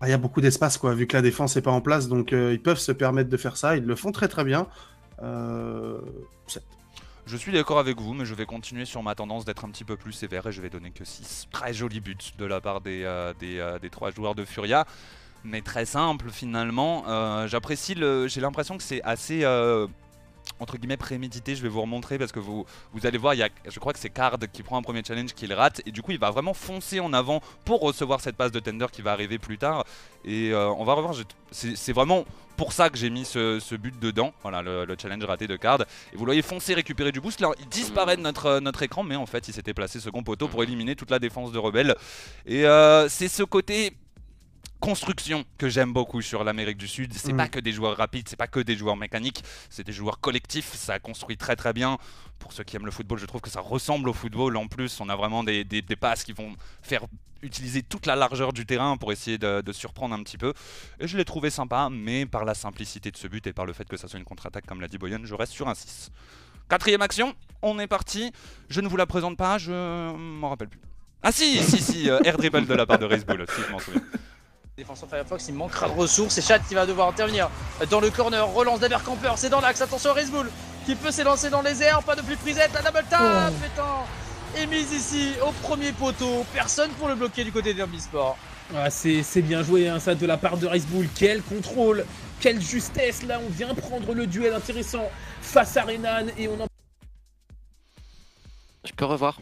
bah, il y a beaucoup d'espace, quoi, vu que la défense n'est pas en place. Donc, euh, ils peuvent se permettre de faire ça. Ils le font très très bien. Euh... Je suis d'accord avec vous, mais je vais continuer sur ma tendance d'être un petit peu plus sévère et je vais donner que 6. Très joli but de la part des, euh, des, des trois joueurs de Furia mais très simple finalement. J'apprécie. J'ai l'impression que c'est assez entre guillemets prémédité, je vais vous remontrer parce que vous, vous allez voir, il y a, je crois que c'est Card qui prend un premier challenge qu'il rate et du coup il va vraiment foncer en avant pour recevoir cette passe de tender qui va arriver plus tard. Et euh, on va revoir, c'est vraiment pour ça que j'ai mis ce, but dedans, voilà le, challenge raté de Card. Et vous voyez foncer récupérer du boost, là il disparaît de notre, notre écran mais en fait il s'était placé second poteau pour éliminer toute la défense de Rebelle. Et euh, c'est ce côté construction que j'aime beaucoup sur l'Amérique du Sud. C'est mm. pas que des joueurs rapides, c'est pas que des joueurs mécaniques, c'est des joueurs collectifs. Ça construit très très bien. Pour ceux qui aiment le football, je trouve que ça ressemble au football. En plus, on a vraiment des, passes qui vont faire utiliser toute la largeur du terrain pour essayer de, surprendre un petit peu. Et je l'ai trouvé sympa, mais par la simplicité de ce but et par le fait que ça soit une contre-attaque comme l'a dit Boyan, je reste sur un 6. Quatrième action, on est parti. Je ne vous la présente pas, je m'en rappelle plus. Ah si, si, si, euh, air dribble de la part de Racebull, si je m'en souviens. Défenseur Firefox, il manquera de ressources. C'est Chad qui va devoir intervenir dans le corner. Relance d'Abercamper, c'est dans l'axe. Attention, Bull qui peut s'élancer dans les airs. Pas de plus prisette. La double tap oh. est mise ici au premier poteau. Personne pour le bloquer du côté d'Herby Sport. Ah, c'est bien joué hein, ça de la part de Bull. Quel contrôle, quelle justesse. Là, on vient prendre le duel intéressant face à Renan et on en. Je peux revoir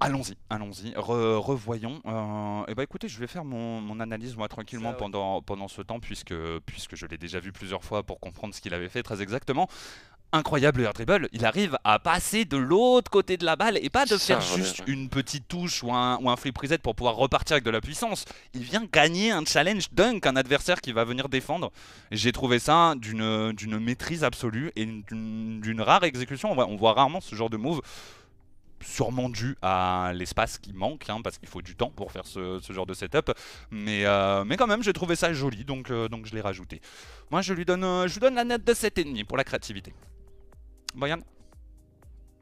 Allons-y, allons-y, revoyons. et euh, eh bah ben, écoutez, je vais faire mon, analyse moi tranquillement pendant, pendant ce temps puisque, puisque je l'ai déjà vu plusieurs fois pour comprendre ce qu'il avait fait très exactement. Incroyable air dribble, il arrive à passer de l'autre côté de la balle et pas de faire juste une petite touche ou un, ou un flip reset pour pouvoir repartir avec de la puissance. Il vient gagner un challenge dunk, un adversaire qui va venir défendre. J'ai trouvé ça d'une maîtrise absolue et d'une rare exécution. On, on voit rarement ce genre de move sûrement dû à l'espace qui manque, hein, parce qu'il faut du temps pour faire ce, genre de setup. Mais, euh, mais quand même, j'ai trouvé ça joli, donc, euh, donc je l'ai rajouté. Moi, je lui donne, euh, je lui donne la note de 7,5 pour la créativité. Boyan?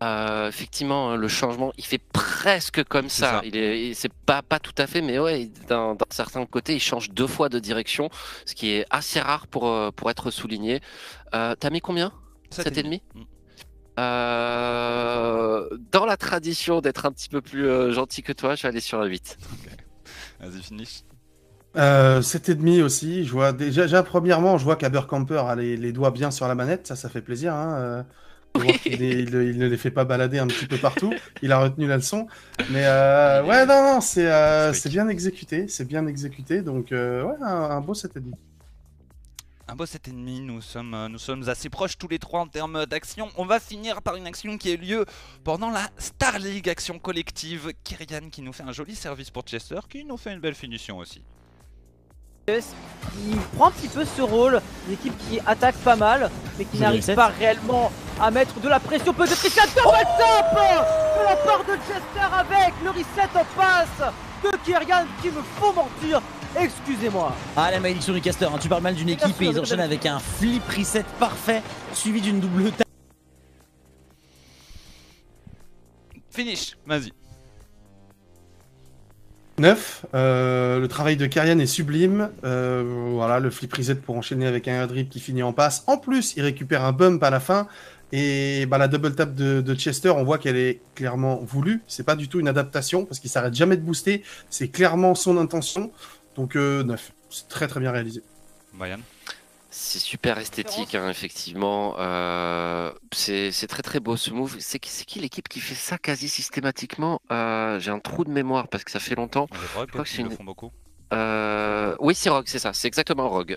Effectivement, hein, le changement, il fait presque comme ça. Il est, c'est pas pas tout à fait, mais ouais, d'un certain côté, il change deux fois de direction, ce qui est assez rare pour pour être souligné. T'as mis combien? 7,5 euh, dans la tradition d'être un petit peu plus euh, gentil que toi, je vais aller sur un 8. Vas-y, finish. Euh, 7,5 aussi. Je vois déjà, déjà, premièrement, je vois qu'Abercamper a les, doigts bien sur la manette. Ça, ça fait plaisir. Hein, euh. il, ne les fait pas balader un petit peu partout. Il a retenu la leçon. Mais ouais, non, non, c'est bien exécuté. C'est bien exécuté. Donc, ouais, un, un beau 7,5 un boss est ennemi, nous sommes, euh, nous sommes assez proches tous les trois en termes d'action. On va finir par une action qui a lieu pendant la Star League action collective. Kyrian qui nous fait un joli service pour Chester, qui nous fait une belle finition aussi. qui prend un petit peu ce rôle, une équipe qui attaque pas mal, mais qui n'arrive pas réellement à mettre de la pression. Peut-être reset de top de la part de Chester avec le reset en face de Kyrian qui me faut mentir. Excusez-moi. Ah la malédiction du caster, hein. tu parles mal d'une équipe et ils enchaînent avec un flip reset parfait suivi d'une double Finish, vas-y. 9. Euh, le travail de Kyrian est sublime. Euh, voilà, le flip reset pour enchaîner avec un drip qui finit en passe. En plus, il récupère un bump à la fin. Et bah, la double tap de, Chester, on voit qu'elle est clairement voulue. C'est pas du tout une adaptation parce qu'il s'arrête jamais de booster. C'est clairement son intention. Donc 9. Euh, C'est très très bien réalisé. Bayern c'est super esthétique, hein, effectivement. Euh, c'est très très beau ce move. C'est qui, l'équipe qui fait ça quasi systématiquement? Euh, J'ai un trou de mémoire parce que ça fait longtemps. Je crois que une... font beaucoup. Euh, oui, c'est Rogue, c'est ça, c'est exactement Rogue.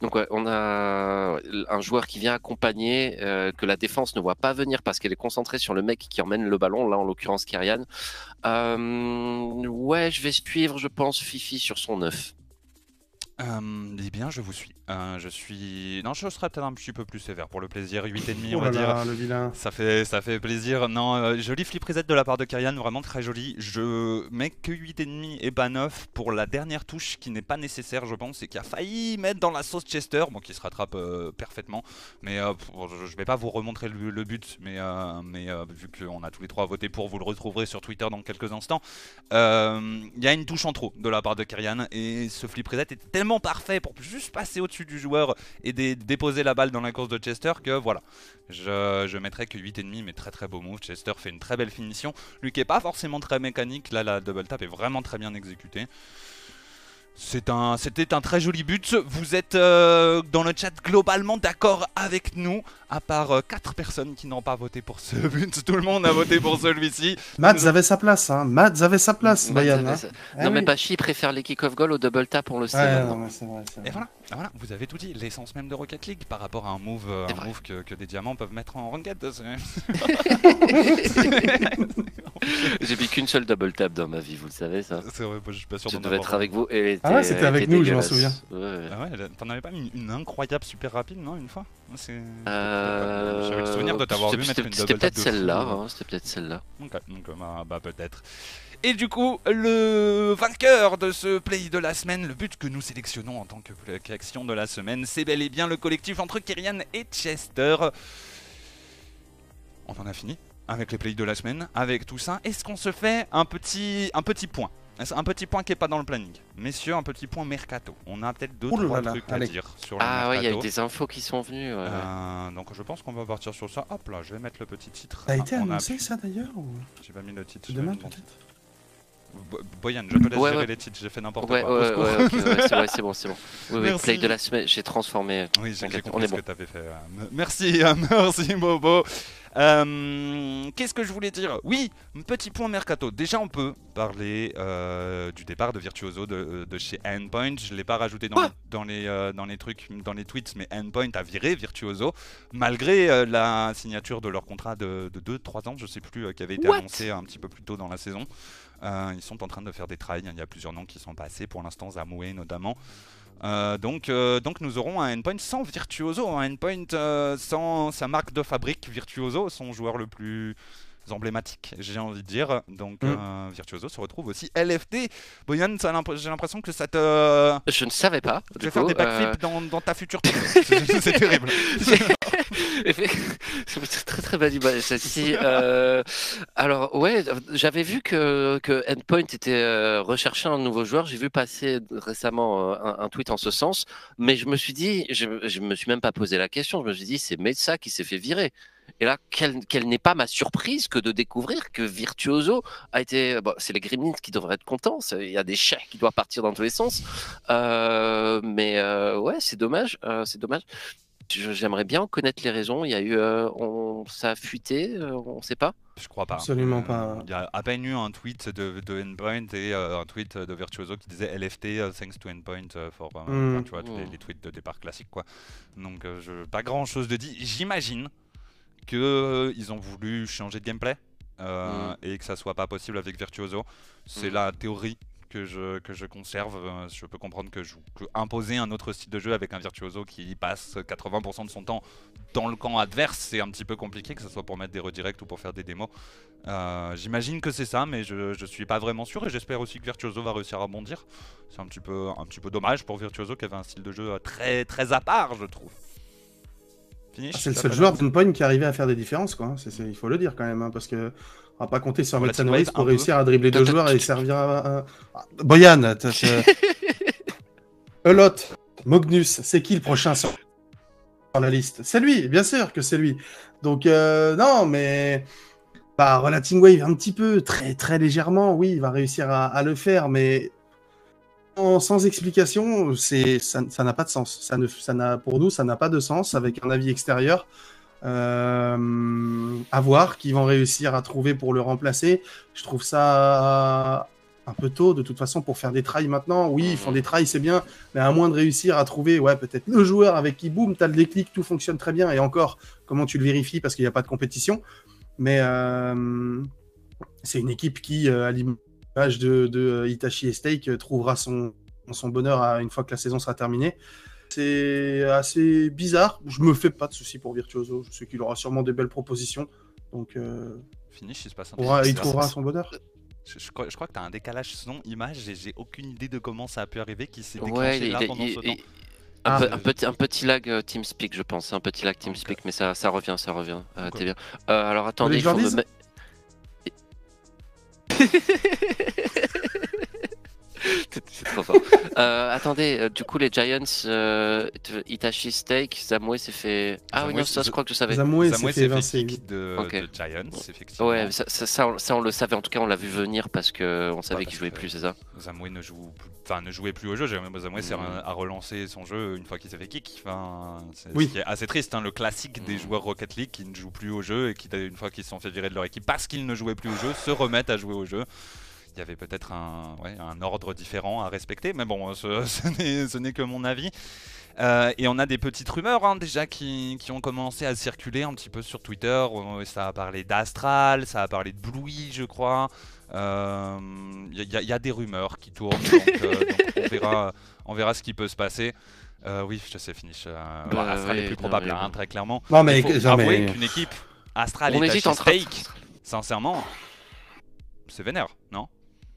donc on a un joueur qui vient accompagner, que la défense ne voit pas venir parce qu'elle est concentrée sur le mec qui emmène le ballon, là en l'occurrence Kyrian. ouais, je vais suivre, je pense, Fifi sur son 9. Euh, eh bien, je vous suis. Euh, je suis. Non, je serais peut-être un petit peu plus sévère pour le plaisir. 8,5, on va dire. Le. Ça fait, ça fait plaisir. Non, euh, joli flip reset de la part de Kyrian, vraiment très joli. Je mets que 8,5 et pas 9 pour la dernière touche qui n'est pas nécessaire, je pense, et qui a failli mettre dans la sauce Chester, bon, qui se rattrape parfaitement. Mais je vais pas vous remontrer le, but, mais, mais vu qu'on a tous les trois voté pour, vous le retrouverez sur Twitter dans quelques instants. Il y a une touche en trop de la part de Kyrian, et ce flip reset est tellement parfait pour juste passer au-dessus du joueur et déposer la balle dans la course de Chester que voilà. Je, je mettrais que 8,5 mais très très beau move. Chester fait une très belle finition. Lui qui est pas forcément très mécanique, là la double tap est vraiment très bien exécutée. C'était un, un, très joli but. Vous êtes euh, dans le chat globalement d'accord avec nous, à part 4 euh, personnes qui n'ont pas voté pour ce but. Tout le monde a voté pour celui-ci. Mads avait sa place, hein. Mads avait sa place, Bayern. Hein. Non, eh mais Bachi préfère les kick-off goal au double tap, on le sait. Et voilà, voilà, vous avez tout dit. L'essence même de Rocket League par rapport à un move, euh, un move que, que, des diamants peuvent mettre en ranked. J'ai vu qu'une seule double tap dans ma vie, vous le savez ça. C'est vrai, je suis pas sûr Je devais être avec vous et Ah ouais, c'était avec nous, je m'en souviens. Ouais. Ah ouais, t'en avais pas une, une, incroyable super rapide, non, une fois? Euh... J'avais le souvenir de t'avoir vu mettre une double C'était peut-être celle-là, hein, c'était peut-être celle-là. Ok, donc euh, bah, bah peut-être. Et du coup, le vainqueur de ce play de la semaine, le but que nous sélectionnons en tant qu'action de la semaine, c'est bel et bien le collectif entre Kyrian et Chester. On en a fini avec les plays de la semaine, avec tout ça. Est-ce qu'on se fait un petit, un petit point? Un petit point qui n'est pas dans le planning? Messieurs, un petit point mercato. On a peut-être deux, trois trucs à dire sur le Ah ouais, il y a eu des infos qui sont venues. Euh, donc je pense qu'on va partir sur ça. Hop là, je vais mettre le petit titre. Ça a été annoncé ça d'ailleurs J'ai pas mis le titre. Demain peut-être Boyan, je te laisse gérer les titres, j'ai fait n'importe quoi. Ouais, ouais, ouais, c'est bon, c'est bon. Oui, oui, play de la semaine, j'ai transformé. Oui, j'ai compris ce bon. que tu avais fait. Euh, merci, merci Bobo. Euh, qu'est-ce que je voulais dire? Oui, petit point mercato. Déjà, on peut parler euh, du départ de Virtuoso de, chez Endpoint. Je ne l'ai pas rajouté dans, les, dans, les, euh, dans les trucs, dans les tweets, mais Endpoint a viré Virtuoso malgré la signature de leur contrat de, 2-3 ans, je ne sais plus, qui avait été annoncé un petit peu plus tôt dans la saison. Ils sont en train de faire des trails. Il y a plusieurs noms qui sont passés, pour l'instant Zamoué notamment. Euh, donc, euh, donc nous aurons un endpoint sans Virtuoso, un endpoint euh, sans sa marque de fabrique Virtuoso, son joueur le plus emblématique, j'ai envie de dire. Donc mm. Virtuoso se retrouve aussi LFT. Boyan, j'ai l'impression que ça te... Je ne savais pas. Tu vas faire des backflips dans, dans, ta future C'est terrible. c'est très très belle image celle-ci. Euh, alors ouais, j'avais vu que, que Endpoint était euh, recherché un nouveau joueur. J'ai vu passer récemment euh, un, tweet en ce sens, mais je me suis dit, je, je me suis même pas posé la question. Je me suis dit, c'est Mesa qui s'est fait virer. Et là, quelle, n'est pas ma surprise que de découvrir que Virtuoso a été. Bon, c'est les Gremlins qui devraient être contents. Il y a des chèques qui doivent partir dans tous les sens. mais ouais, c'est dommage. c'est dommage. J'aimerais bien connaître les raisons. Il y a eu, euh, on, ça a fuité, euh, on ne sait pas. Je crois pas. Absolument pas. Il y a à peine eu un tweet de, de Endpoint et euh, un tweet de Virtuoso qui disait LFT thanks to Endpoint for mm. tu vois, mm. les, tweets de départ classiques quoi. Donc je, pas grand chose de dit. J'imagine que ils ont voulu changer de gameplay mm. et que ça soit pas possible avec Virtuoso. C'est la théorie que je, que je conserve. Euh, Je peux comprendre que, je, que imposer un autre style de jeu avec un virtuoso qui passe 80% de son temps dans le camp adverse, c'est un petit peu compliqué, que ce soit pour mettre des redirects ou pour faire des démos. Euh, J'imagine que c'est ça, mais je, je suis pas vraiment sûr et j'espère aussi que Virtuoso va réussir à rebondir. C'est un petit peu un petit peu dommage pour Virtuoso qui avait un style de jeu très très à part, je trouve. Ah, C'est le seul joueur d'Endpoint qui arrivait à faire des différences, quoi. C'est- il faut le dire quand même, hein, parce que on va pas compter sur Reis un pour réussir à dribbler deux joueurs et servir à. à- Boyan, Elot, Mognus, c'est qui le prochain sur la liste? C'est lui, bien sûr que c'est lui. Donc, euh, non, mais. Bah, Relating Wave, un petit peu, très très légèrement, oui, il va réussir à, à le faire, mais sans, sans explication, c'est ça ça n'a pas de sens. Ça ne, ça n'a, pour nous, ça n'a pas de sens avec un avis extérieur. Euh, à voir qui vont réussir à trouver pour le remplacer. Je trouve ça un peu tôt de toute façon pour faire des trails maintenant. Oui, ils font des trails, c'est bien, mais à moins de réussir à trouver, ouais, peut-être le joueur avec qui, boum, t'as le déclic, tout fonctionne très bien. Et encore, comment tu le vérifies parce qu'il n'y a pas de compétition. Mais euh, c'est une équipe qui, euh, à l'image de, de Itachi et Steak, trouvera son, son bonheur à- une fois que la saison sera terminée. C'est assez bizarre. Je me fais pas de soucis pour Virtuoso. Je sais qu'il aura sûrement des belles propositions. Donc, euh, Finish, il se passe un truc il trouvera son bonheur. Je, je crois, je crois que tu as un décalage son-image et j'ai aucune idée de comment ça a pu arriver, qui s'est Ouais, déclenché il- là pendant il- ce il- temps. Un, Ah. peu- un petit, un petit lag euh, TeamSpeak, je pense. Un petit lag TeamSpeak, mais ça, ça revient, ça revient. Euh. T'es bien. Euh, alors attendez, il faut me C'est trop fort. Euh, attendez, euh, du coup, les Giants, euh, Itachi Steak, Zamoué s'est fait. Ah oui, non, ça, je crois que je savais. Zamoué s'est fait fait kick de, Giants, effectivement. Ouais, ça, ça, ça, on, ça, on le savait. En tout cas, on l'a vu venir parce que on savait qu'il jouait plus, c'est ça? Zamoué ne, joue plus- enfin, ne jouait plus au jeu. J'ai- Zamoué s'est Mhm. re- a relancé son jeu une fois qu'il s'est fait kick. Enfin, c'est Oui. ce assez triste, hein, le classique des Mhm. joueurs Rocket League qui ne jouent plus au jeu et qui, une fois qu'ils se sont fait virer de leur équipe parce qu'ils ne jouaient plus au jeu, se remettent à jouer au jeu. Il y avait peut-être un, ouais, un ordre différent à respecter, mais bon, ce, ce n'est- ce n'est que mon avis. Euh, et on a des petites rumeurs hein, déjà qui, qui ont commencé à circuler un petit peu sur Twitter. Euh, Ça a parlé d'Astral, ça a parlé de Bluey, je crois. Euh, Il y, a- il y a des rumeurs qui tournent, donc, euh, donc on, verra, on verra ce qui peut se passer. Euh, oui, je sais, finish. euh, Bah, Astral est plus probable, hein, très clairement. Non, mais, Il faut avouer mais- qu'une équipe Astral On et hésite entre. Sincèrement, c'est vénère, non?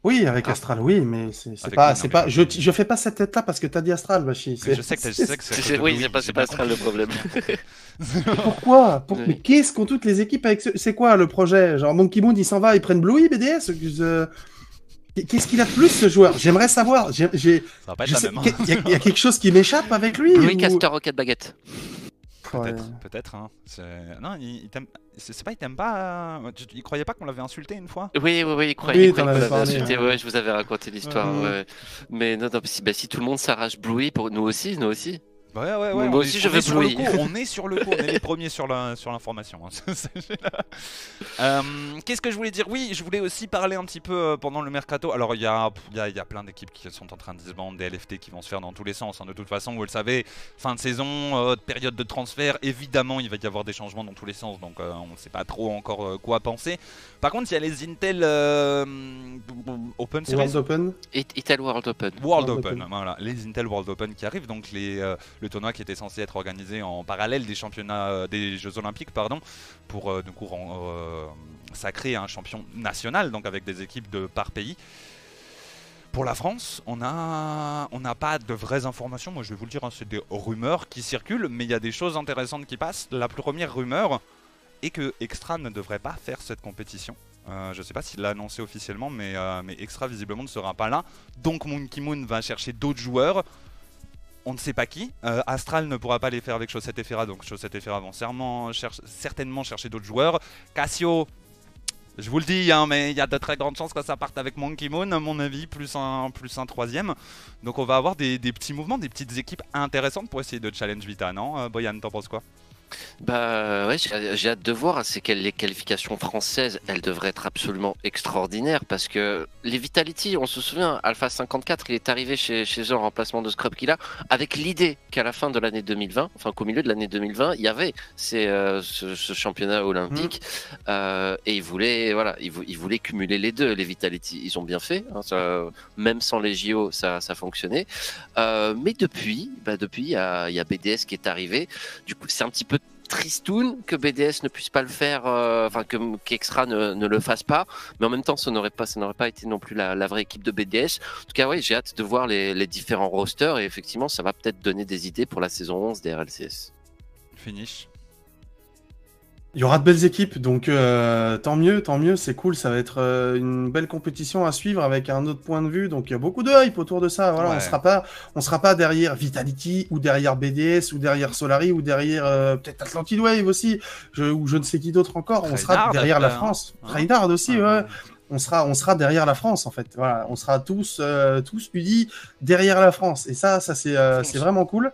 Oui, avec Astral, oui, mais c'est pas, c'est pas, je, je fais pas cette tête-là parce que t'as dit Astral, Bachi. Mais Je sais que, je sais que c'est. oui, Bluey, c'est pas, Astral le problème. Pourquoi? Pour- Oui. Mais qu'est-ce qu'ont toutes les équipes avec ce... C'est quoi le projet? Genre Monkey Moon, il s'en va, ils prennent Bluey, BDS Je- Qu'est-ce qu'il a de plus ce joueur? J'aimerais savoir. J'ai, j'ai- Ça va pas être je la sais- même. Il y, a- il y a quelque chose qui m'échappe avec lui Louis ou- Caster Rocket Baguette. Ouais. Peut-être, peut-être. Hein. Non, il, il t'aime. C'est pas, il t'aime pas. euh, tu- Il croyait pas qu'on l'avait insulté une fois? Oui, oui, oui, il croyait, Oui, l'avez parlé, insulté. ouais. Ouais, je vous avais raconté l'histoire. Ouais. ouais. Mais non, non, si, bah, si tout le monde s'arrache Bluey, pour nous aussi, nous aussi. Ouais, ouais, ouais. Moi on aussi, est, je est sur le coup. On est sur le coup. On est les premiers sur la sur l'information. hein. C'est- Euh, Qu'est-ce que je voulais dire? Oui, je voulais aussi parler un petit peu euh, pendant le mercato. Alors, il y a, il y, a, il y a plein d'équipes qui sont en train de se vendre, des LFT qui vont se faire dans tous les sens. hein. De toute façon, vous le savez, fin de saison, euh, période de transfert, évidemment, il va y avoir des changements dans tous les sens. Donc, euh, on ne sait pas trop encore euh, quoi penser. Par contre, il y a les Intel euh, Open Series. World Open. Ital World Open. World World Open, Open. voilà, les Intel World Open qui arrivent, donc les, euh, le tournoi qui était censé être organisé en parallèle des championnats, euh, des Jeux Olympiques, pour euh, du coup euh, sacrer un champion national, donc avec des équipes de par pays. Pour la France, on a, on n'a pas de vraies informations. Moi, je vais vous le dire, hein, c'est des rumeurs qui circulent, mais il y a des choses intéressantes qui passent. La première rumeur est que Extra ne devrait pas faire cette compétition. Je ne sais pas s'il l'a annoncé officiellement, mais, mais Extra visiblement ne sera pas là. Donc Monkey Moon va chercher d'autres joueurs. On ne sait pas qui. Euh, Astral ne pourra pas les faire avec Chaussette et Ferra, donc Chaussette et Ferra vont certainement chercher d'autres joueurs. Cassio, je vous le dis, hein, mais il y a de très grandes chances que ça parte avec Monkey Moon, à mon avis, plus un, plus un troisième. Donc on va avoir des, des petits mouvements, des petites équipes intéressantes pour essayer de challenge Vita, non Euh, Boyan, t'en penses quoi? Bah ouais, j'ai hâte de voir. C'est que les qualifications françaises, elles devraient être absolument extraordinaires parce que les Vitality, on se souvient, Alpha 54, il est arrivé chez, chez eux en remplacement de Scrub Killa avec l'idée qu'à la fin de l'année 2020, enfin qu'au milieu de l'année 2020, il y avait ces, euh, ce, ce championnat olympique euh, et ils voulaient, voilà, ils, ils voulaient cumuler les deux, les Vitality. Ils ont bien fait, hein, ça, même sans les JO, ça, ça fonctionnait. Euh, mais depuis, bah depuis, il y a, il y a BDS qui est arrivé. Du coup, c'est un petit peu tristoun que BDS ne puisse pas le faire, euh, enfin que qu'Extra ne, ne le fasse pas. Mais en même temps, ça n'aurait pas, pas été non plus la, la vraie équipe de BDS. En tout cas, oui, j'ai hâte de voir les, les différents rosters et effectivement, ça va peut-être donner des idées pour la saison 11 des RLCS. Finish. Il y aura de belles équipes, donc euh, tant mieux, tant mieux, c'est cool, ça va être euh, une belle compétition à suivre avec un autre point de vue, donc il y a beaucoup de hype autour de ça. Voilà, Ouais. on sera pas, on sera pas derrière Vitality ou derrière BDS ou derrière Solari ou derrière euh, peut-être Atlantid Wave aussi, je, ou je ne sais qui d'autre encore. On sera derrière la peut-être, France, hein. Treinard aussi, Ah, ouais. On sera, on sera derrière la France en fait. Voilà, on sera tous, euh, tous unis derrière la France. Et ça, ça c'est, euh, c'est vraiment cool.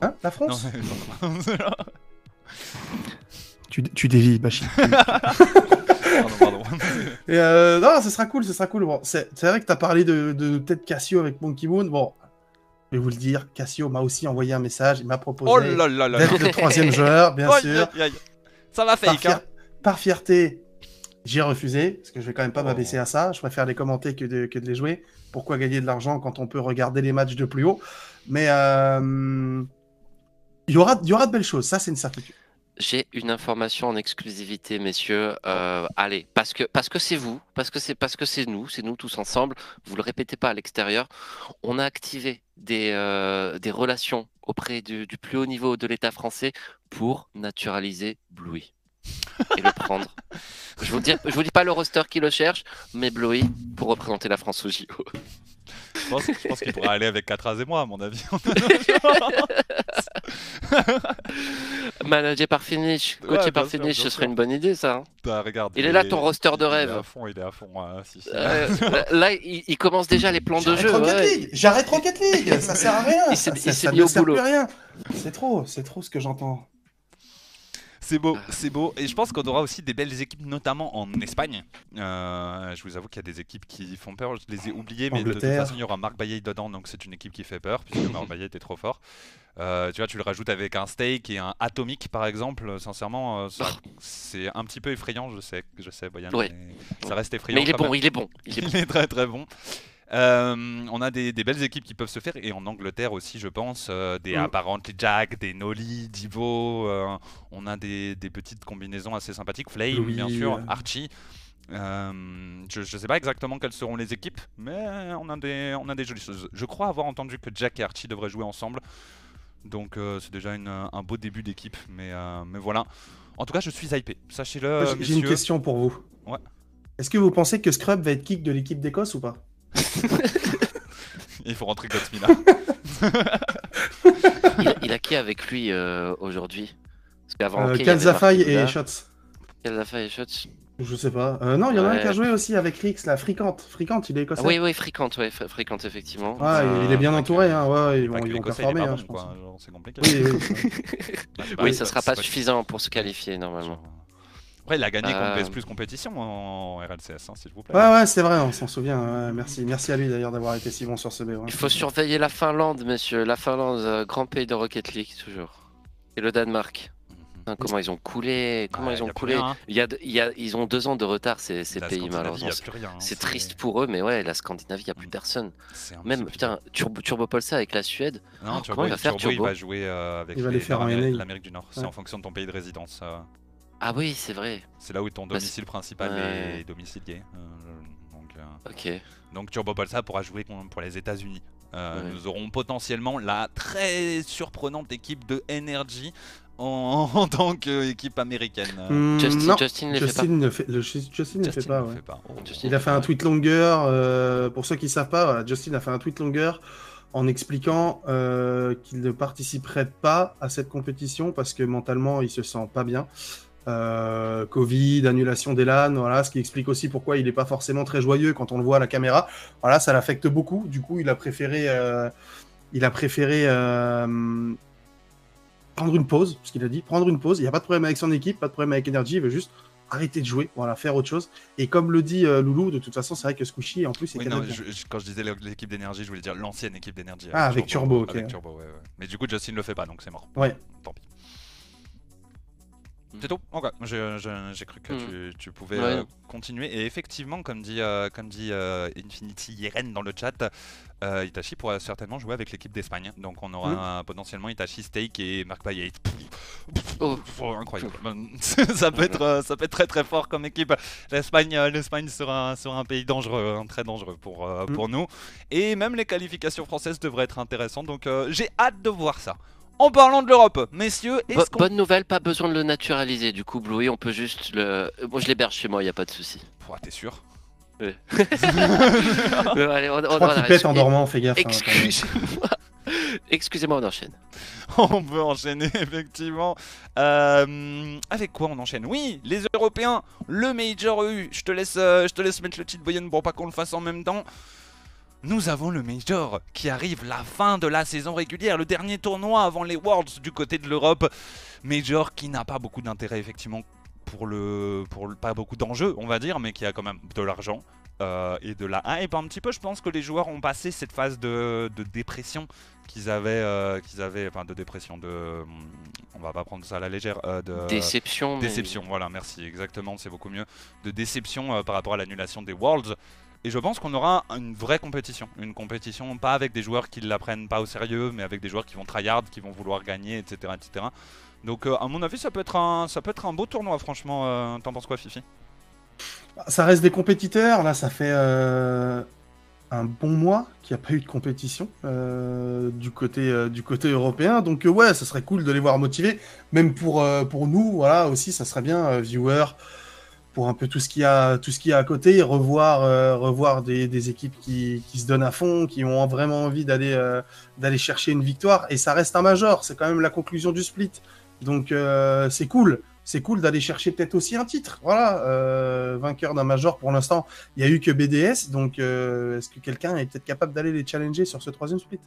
Hein, la France? tu, tu dévis, Bachi. pardon. Et euh, non, ce sera cool, ce sera cool. Bon, c'est vrai que tu as parlé de, de peut-être Cassio avec Monkey Moon. Bon, je vais vous le dire, Cassio m'a aussi envoyé un message, il m'a proposé Oh là là là d'être le troisième joueur, bien sûr. Ça va Par, fake, hein. fier- par fierté, j'ai refusé, parce que je vais quand même pas Oh. m'abaisser à ça. Je préfère les commenter que de, que de les jouer. Pourquoi gagner de l'argent quand on peut regarder les matchs de plus haut? Mais euh, il y, aura, il y aura de belles choses, ça c'est une certitude. J'ai une information en exclusivité, messieurs. Euh, allez, parce que parce que c'est vous, parce que c'est parce que c'est nous, c'est nous tous ensemble. Vous le répétez pas à l'extérieur. On a activé des euh, des relations auprès du, plus haut niveau de l'État français pour naturaliser Bluey et le prendre. Je vous dis, vous dis pas le roster qui le cherche, mais Bluey pour représenter la France au JO. Je pense, je pense qu'il pourrait aller avec 4 et moi, à mon avis. Manager par finish, coaché par sûr, finish, ce serait une bonne idée, ça. hein. Bah, regarde. Il est là ton roster de Il est rêve. à fond, il est à fond. si, si. Euh, là, il, il commence déjà les plans de jeu. Ouais. J'arrête Rocket League Ça sert à rien Il s'est- Ça, ça- ça mis ne au sert boulot. plus rien C'est trop, c'est trop ce que j'entends. C'est beau, c'est beau. Et je pense qu'on aura aussi des belles équipes, notamment en Espagne. Euh, je vous avoue qu'il y a des équipes qui font peur. Je les ai oubliées, mais de toute façon, il y aura Marc Baillet dedans, donc c'est une équipe qui fait peur, puisque Marc Baillet était trop fort. Euh, tu vois, tu le rajoutes avec un Steak et un Atomic, par exemple. Sincèrement, euh, ça- c'est un petit peu effrayant, je sais, je sais, Boyan, Ouais. mais ça reste effrayant. Mais il est bon, même. il est bon. Il est bon. Il est très très bon. Euh, on a des, des belles équipes qui peuvent se faire et en Angleterre aussi je pense euh, des Mm. Apparently Jack, des Nolly, Divo, euh, on a des, des petites combinaisons assez sympathiques, Flame bien sûr. Archie. Je ne sais pas exactement quelles seront les équipes, mais on a des, on a des jolies choses. Je crois avoir entendu que Jack et Archie devraient jouer ensemble, donc c'est déjà une- un beau début d'équipe, mais, mais voilà. En tout cas, je suis hypé, sachez-le, J'ai- une question pour vous. Ouais. Est-ce que vous pensez que Scrub va être kick de l'équipe d'Écosse ou pas? Il faut rentrer Godsmith Il, a- il a qui avec lui euh, aujourd'hui? Parce qu'avant, euh, ok, il y avait Kalzafai Marc et. Shots. Kalzafai et Shots. Je sais pas. Euh, non, il y en a un Ouais. qui a joué aussi avec Rix, la Fricante. Fricante, il est Ah, écossais. oui, oui, fréquente, ouais, fr- fréquente, effectivement. Ouais, il- il est bien entouré, hein. ouais, ils vont, que ils vont l'Écossais, il est performer, pas hein, bon, je pense. quoi, genre, c'est compliqué. Oui, oui. Bah, c'est Oui, pas- ça sera c'est pas suffisant pour se qualifier, normalement. Après, il a gagné contre Euh, Plus compétition en RLCS, hein, s'il vous plaît. Ouais, ouais, c'est vrai, on s'en souvient. ouais, merci. merci à lui d'ailleurs d'avoir été si bon sur ce B. ouais. Il faut surveiller la Finlande, messieurs. La Finlande, euh, grand pays de Rocket League, toujours. Et le Danemark. Mhm. Putain, comment ils ont coulé Comment Ouais, ils ont coulé rien, hein. il y a, de- il y a, Ils ont deux ans de retard, ces, pays, malheureusement. hein, C'est triste pour eux, mais ouais, la Scandinavie, il n'y a plus Mm. personne. Même, putain, Turbo, Turbopolsa avec la Suède. Non, Oh, Turbo, comment il va faire, Turbo, il va jouer euh, avec l'Amérique- du Nord. C'est en fonction de ton pays de résidence. euh, Ah oui, c'est vrai. C'est là où ton domicile principal ouais. est domicilié. euh, donc, euh, Ok. donc Turbo Polsa pourra jouer pour les États-Unis. Euh, Ouais. Nous aurons potentiellement la très surprenante équipe de Energy en, en tant qu'équipe américaine. Hmm, Justin, non, Justin ne les fait Justin ne fait, le- Justin ne fait pas. ne ouais. fait pas. Oh. Justin. Il a fait un tweet longueur. euh, pour ceux qui savent pas, voilà, Justin a fait un tweet longueur en expliquant euh, qu'il ne participerait pas à cette compétition parce que mentalement il se sent pas bien. Euh, Covid, annulation des LAN, voilà, ce qui explique aussi pourquoi il n'est pas forcément très joyeux quand on le voit à la caméra. Voilà, ça l'affecte beaucoup. Du coup, il a préféré, euh, il a préféré euh, prendre une pause, ce qu'il a dit, prendre une pause. Il n'y a pas de problème avec son équipe, pas de problème avec Energy, il veut juste arrêter de jouer, voilà, faire autre chose. Et comme le dit euh, Loulou, de toute façon, c'est vrai que Squishy, en plus, c'est Oui, non, je- je- quand je disais l'équipe d'énergie, je voulais dire l'ancienne équipe d'énergie. Ah, avec Turbo. Avec Turbo, ouais, ouais. Mais du coup, Justin le fait pas, donc c'est mort. Ouais. Tant pis. C'est tout Ok, j'ai cru que Mm. tu, tu pouvais Ouais. euh, continuer. Et effectivement, comme dit, euh, comme dit euh, Infinity Yeren dans le chat, Itachi pourra certainement jouer avec l'équipe d'Espagne. Donc on aura euh, potentiellement Itachi, Steak et Mark Payet. Oh. incroyable. ça, peut être, ça peut être très très fort comme équipe. L'Espagne l'Espagne sera, sera un pays dangereux, hein, très dangereux pour, Mm. pour nous. Et même les qualifications françaises devraient être intéressantes. Donc j'ai hâte de voir ça. En parlant de l'Europe, messieurs, est-ce qu'on bonne nouvelle, pas besoin de le naturaliser. Du coup, Bluey, on peut juste le. Moi, je l'héberge chez moi, il a pas de souci. Ouah, T'es sûr? Euh, allez, on, on- Je crois qu'il arrête. pète en dormant, fais gaffe. hein. Excusez-moi. Excusez-moi, on enchaîne. On peut enchaîner effectivement. Euh, avec quoi on enchaîne? Oui, les Européens, le Major EU. Je te laisse, euh, je te laisse mettre le titre Boyen pour pas qu'on le fasse en même temps. Nous avons le Major qui arrive la fin de la saison régulière, le dernier tournoi avant les Worlds du côté de l'Europe. Major qui n'a pas beaucoup d'intérêt effectivement pour le, pour le- pas beaucoup d'enjeux on va dire, mais qui a quand même de l'argent. euh, et de la hype un petit peu, je pense que les joueurs ont passé cette phase de, de dépression qu'ils avaient, euh, qu'ils avaient, enfin de dépression, de, on va pas prendre ça à la légère, euh, de Déception. mais- déception. Voilà, merci, exactement, c'est beaucoup mieux, de déception par rapport à l'annulation des Worlds. Et je pense qu'on aura une vraie compétition, une compétition pas avec des joueurs qui la prennent pas au sérieux, mais avec des joueurs qui vont tryhard, qui vont vouloir gagner, etc., etc. Donc euh, à mon avis, ça peut être un, ça peut être un beau tournoi, franchement. Euh, T'en penses quoi, Fifi? Ça reste des compétiteurs. Là, ça fait euh, un bon mois qu'il n'y a pas eu de compétition du, côté, du côté européen. Donc, ouais, ça serait cool de les voir motivés. Même pour, pour nous, voilà, aussi, ça serait bien, viewers, pour un peu tout ce qu'il y a, à côté, revoir, euh, revoir des, équipes qui, se donnent à fond, qui ont vraiment envie d'aller euh, d'aller chercher une victoire. Et ça reste un major. C'est quand même la conclusion du split. Donc, euh, c'est cool c'est cool d'aller chercher peut-être aussi un titre. Voilà, vainqueur d'un major pour l'instant, il y a eu que BDS, donc est-ce que quelqu'un est peut-être capable d'aller les challenger sur ce troisième split?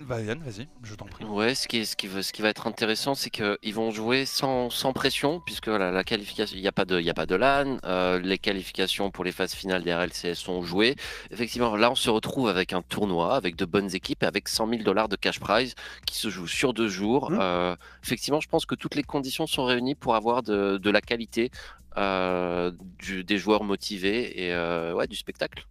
Bah Yann, vas-y, je t'en prie. Ouais, ce qui, ce, qui va, ce qui va être intéressant, c'est qu'ils vont jouer sans, sans pression, puisque voilà, la qualification, il n'y a pas de, il y a pas de LAN, euh, les qualifications pour les phases finales des RLCS sont jouées. Effectivement, là, on se retrouve avec un tournoi, avec de bonnes équipes, avec 100 000 dollars de cash prize qui se joue sur deux jours. Mmh. Euh, effectivement, je pense que toutes les conditions sont réunies pour avoir de, de la qualité, euh, du, des joueurs motivés et ouais, du spectacle.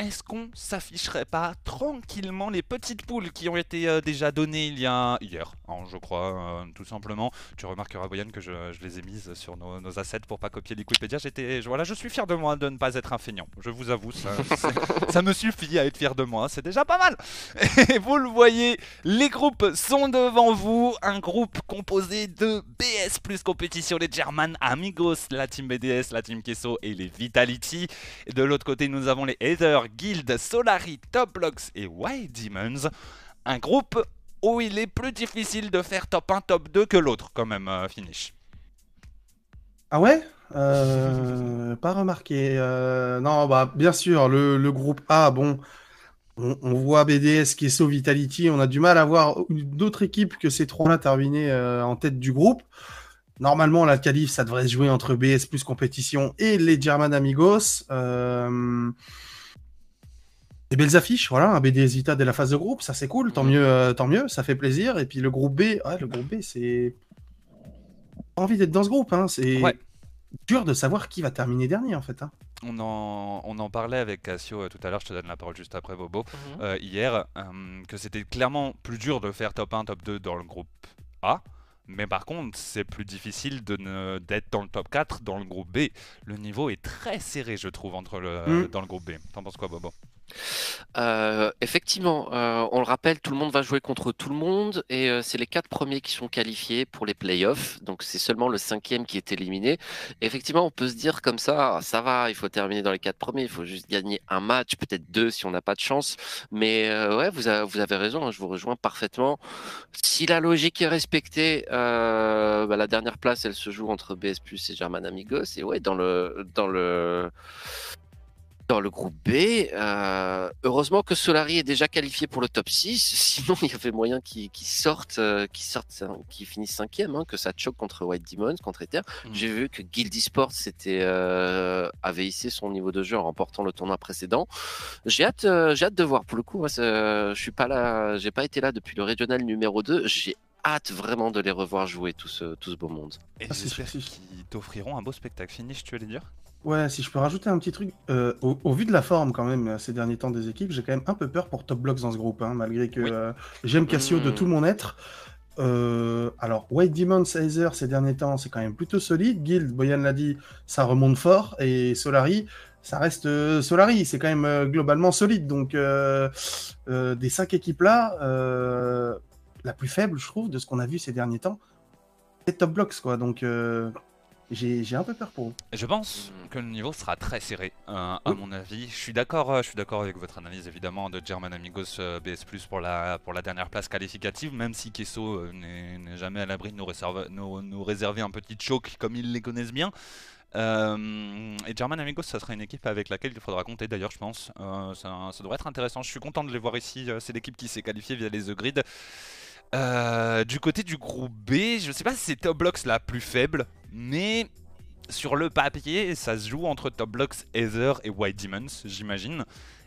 Est-ce qu'on s'afficherait pas tranquillement les petites poules qui ont été euh, déjà données il y a hier, hein, je crois, euh, tout simplement. Tu remarqueras, Boyan, que je, les ai mises sur nos, assets pour pas copier Wikipédia. J'étais, je- voilà, je suis fier de moi de ne pas être un feignant. Je vous avoue, ça, me suffit à être fier de moi. C'est déjà pas mal. Et vous le voyez, les groupes sont devant vous. Un groupe composé de BS plus compétition, les German Amigos, la team BDS, la team Kesso et les Vitality. De l'autre côté, nous avons les Ether, Guild, Solari, Top Blocks et White Demons. Un groupe où il est plus difficile de faire top 1, top 2 que l'autre, quand même, euh, finish. Ah ouais? Euh, Pas remarqué. Euh, non, bah bien sûr, le, groupe A, bon, on, voit BDS, Kesso, Vitality, on a du mal à voir d'autres équipes que ces trois-là terminer en tête du groupe. Normalement, la qualif, ça devrait se jouer entre BS plus compétition et les German Amigos. Des belles affiches, voilà, un BDS Vita dès la phase de groupe, ça c'est cool, tant mieux, euh, tant mieux, ça fait plaisir. Et puis le groupe B, ouais, le groupe B, c'est pas envie d'être dans ce groupe, hein. c'est Ouais. dur de savoir qui va terminer dernier en fait. hein. On en, on en parlait avec Cassio euh, tout à l'heure, je te donne la parole juste après Bobo, euh, hier, euh, que c'était clairement plus dur de faire top 1, top 2 dans le groupe A. Mais par contre, c'est plus difficile d'être dans le top 4 dans le groupe B. Le niveau est très serré, je trouve, entre le, Mm. dans le groupe B. T'en penses quoi, Bobo? Euh, effectivement, euh, on le rappelle, tout le monde va jouer contre tout le monde et euh, c'est les quatre premiers qui sont qualifiés pour les playoffs. Donc c'est seulement le cinquième qui est éliminé. Effectivement, on peut se dire comme ça, ah, ça va, il faut terminer dans les quatre premiers, il faut juste gagner un match, peut-être deux si on n'a pas de chance. Mais ouais, vous, avez raison, hein, je vous rejoins parfaitement. Si la logique est respectée, bah, la dernière place, elle se joue entre BS Plus et German Amigos. Et ouais, dans le dans le dans le groupe B, euh, heureusement que Solari est déjà qualifié pour le top 6. Sinon, il y avait moyen qu'il sorte, euh, qu'il sorte, qu'il finisse cinquième, hein, que ça choque contre White Demons, contre Ether. Mm. J'ai vu que Guildy Sports euh, avait hissé son niveau de jeu en remportant le tournoi précédent. J'ai hâte, j'ai hâte de voir. Pour le coup, je suis pas là, j'ai pas été là depuis le régional numéro 2. J'ai hâte vraiment de les revoir jouer tout ce, tout ce beau monde. Et ah, j'espère qu'ils t'offriront un beau spectacle. Finish, tu veux dire? Ouais, si je peux rajouter un petit truc, euh, au, vu de la forme quand même ces derniers temps des équipes, j'ai quand même un peu peur pour Top Blocks dans ce groupe, hein, malgré que euh, j'aime Cassio de mmh. tout mon être. Euh, alors, White Demon, Aether ces derniers temps, c'est quand même plutôt solide. Guild, Boyan l'a dit, ça remonte fort. Et Solari, ça reste Solari, c'est quand même globalement solide. Donc, des cinq équipes-là, la plus faible, je trouve, de ce qu'on a vu ces derniers temps, c'est Top Blocks, quoi. Donc, j'ai un peu peur pour vous. Je pense que le niveau sera très serré, euh, à mon avis. Je suis d'accord euh, je suis d'accord avec votre analyse évidemment de German Amigos euh, BS Plus pour la, pour la dernière place qualificative, même si Kesso n'est jamais à l'abri de nous, nous, nous, réserver un petit choc comme ils les connaissent bien. et German Amigos, ça sera une équipe avec laquelle il faudra compter d'ailleurs, je pense. Ça, ça, devrait être intéressant. Je suis content de les voir ici. C'est l'équipe qui s'est qualifiée via les The Grid. Du côté du groupe B, je sais pas si c'est Top Blocks la plus faible. Mais sur le papier, ça se joue entre Top Blocks, Ether et White Demons, j'imagine.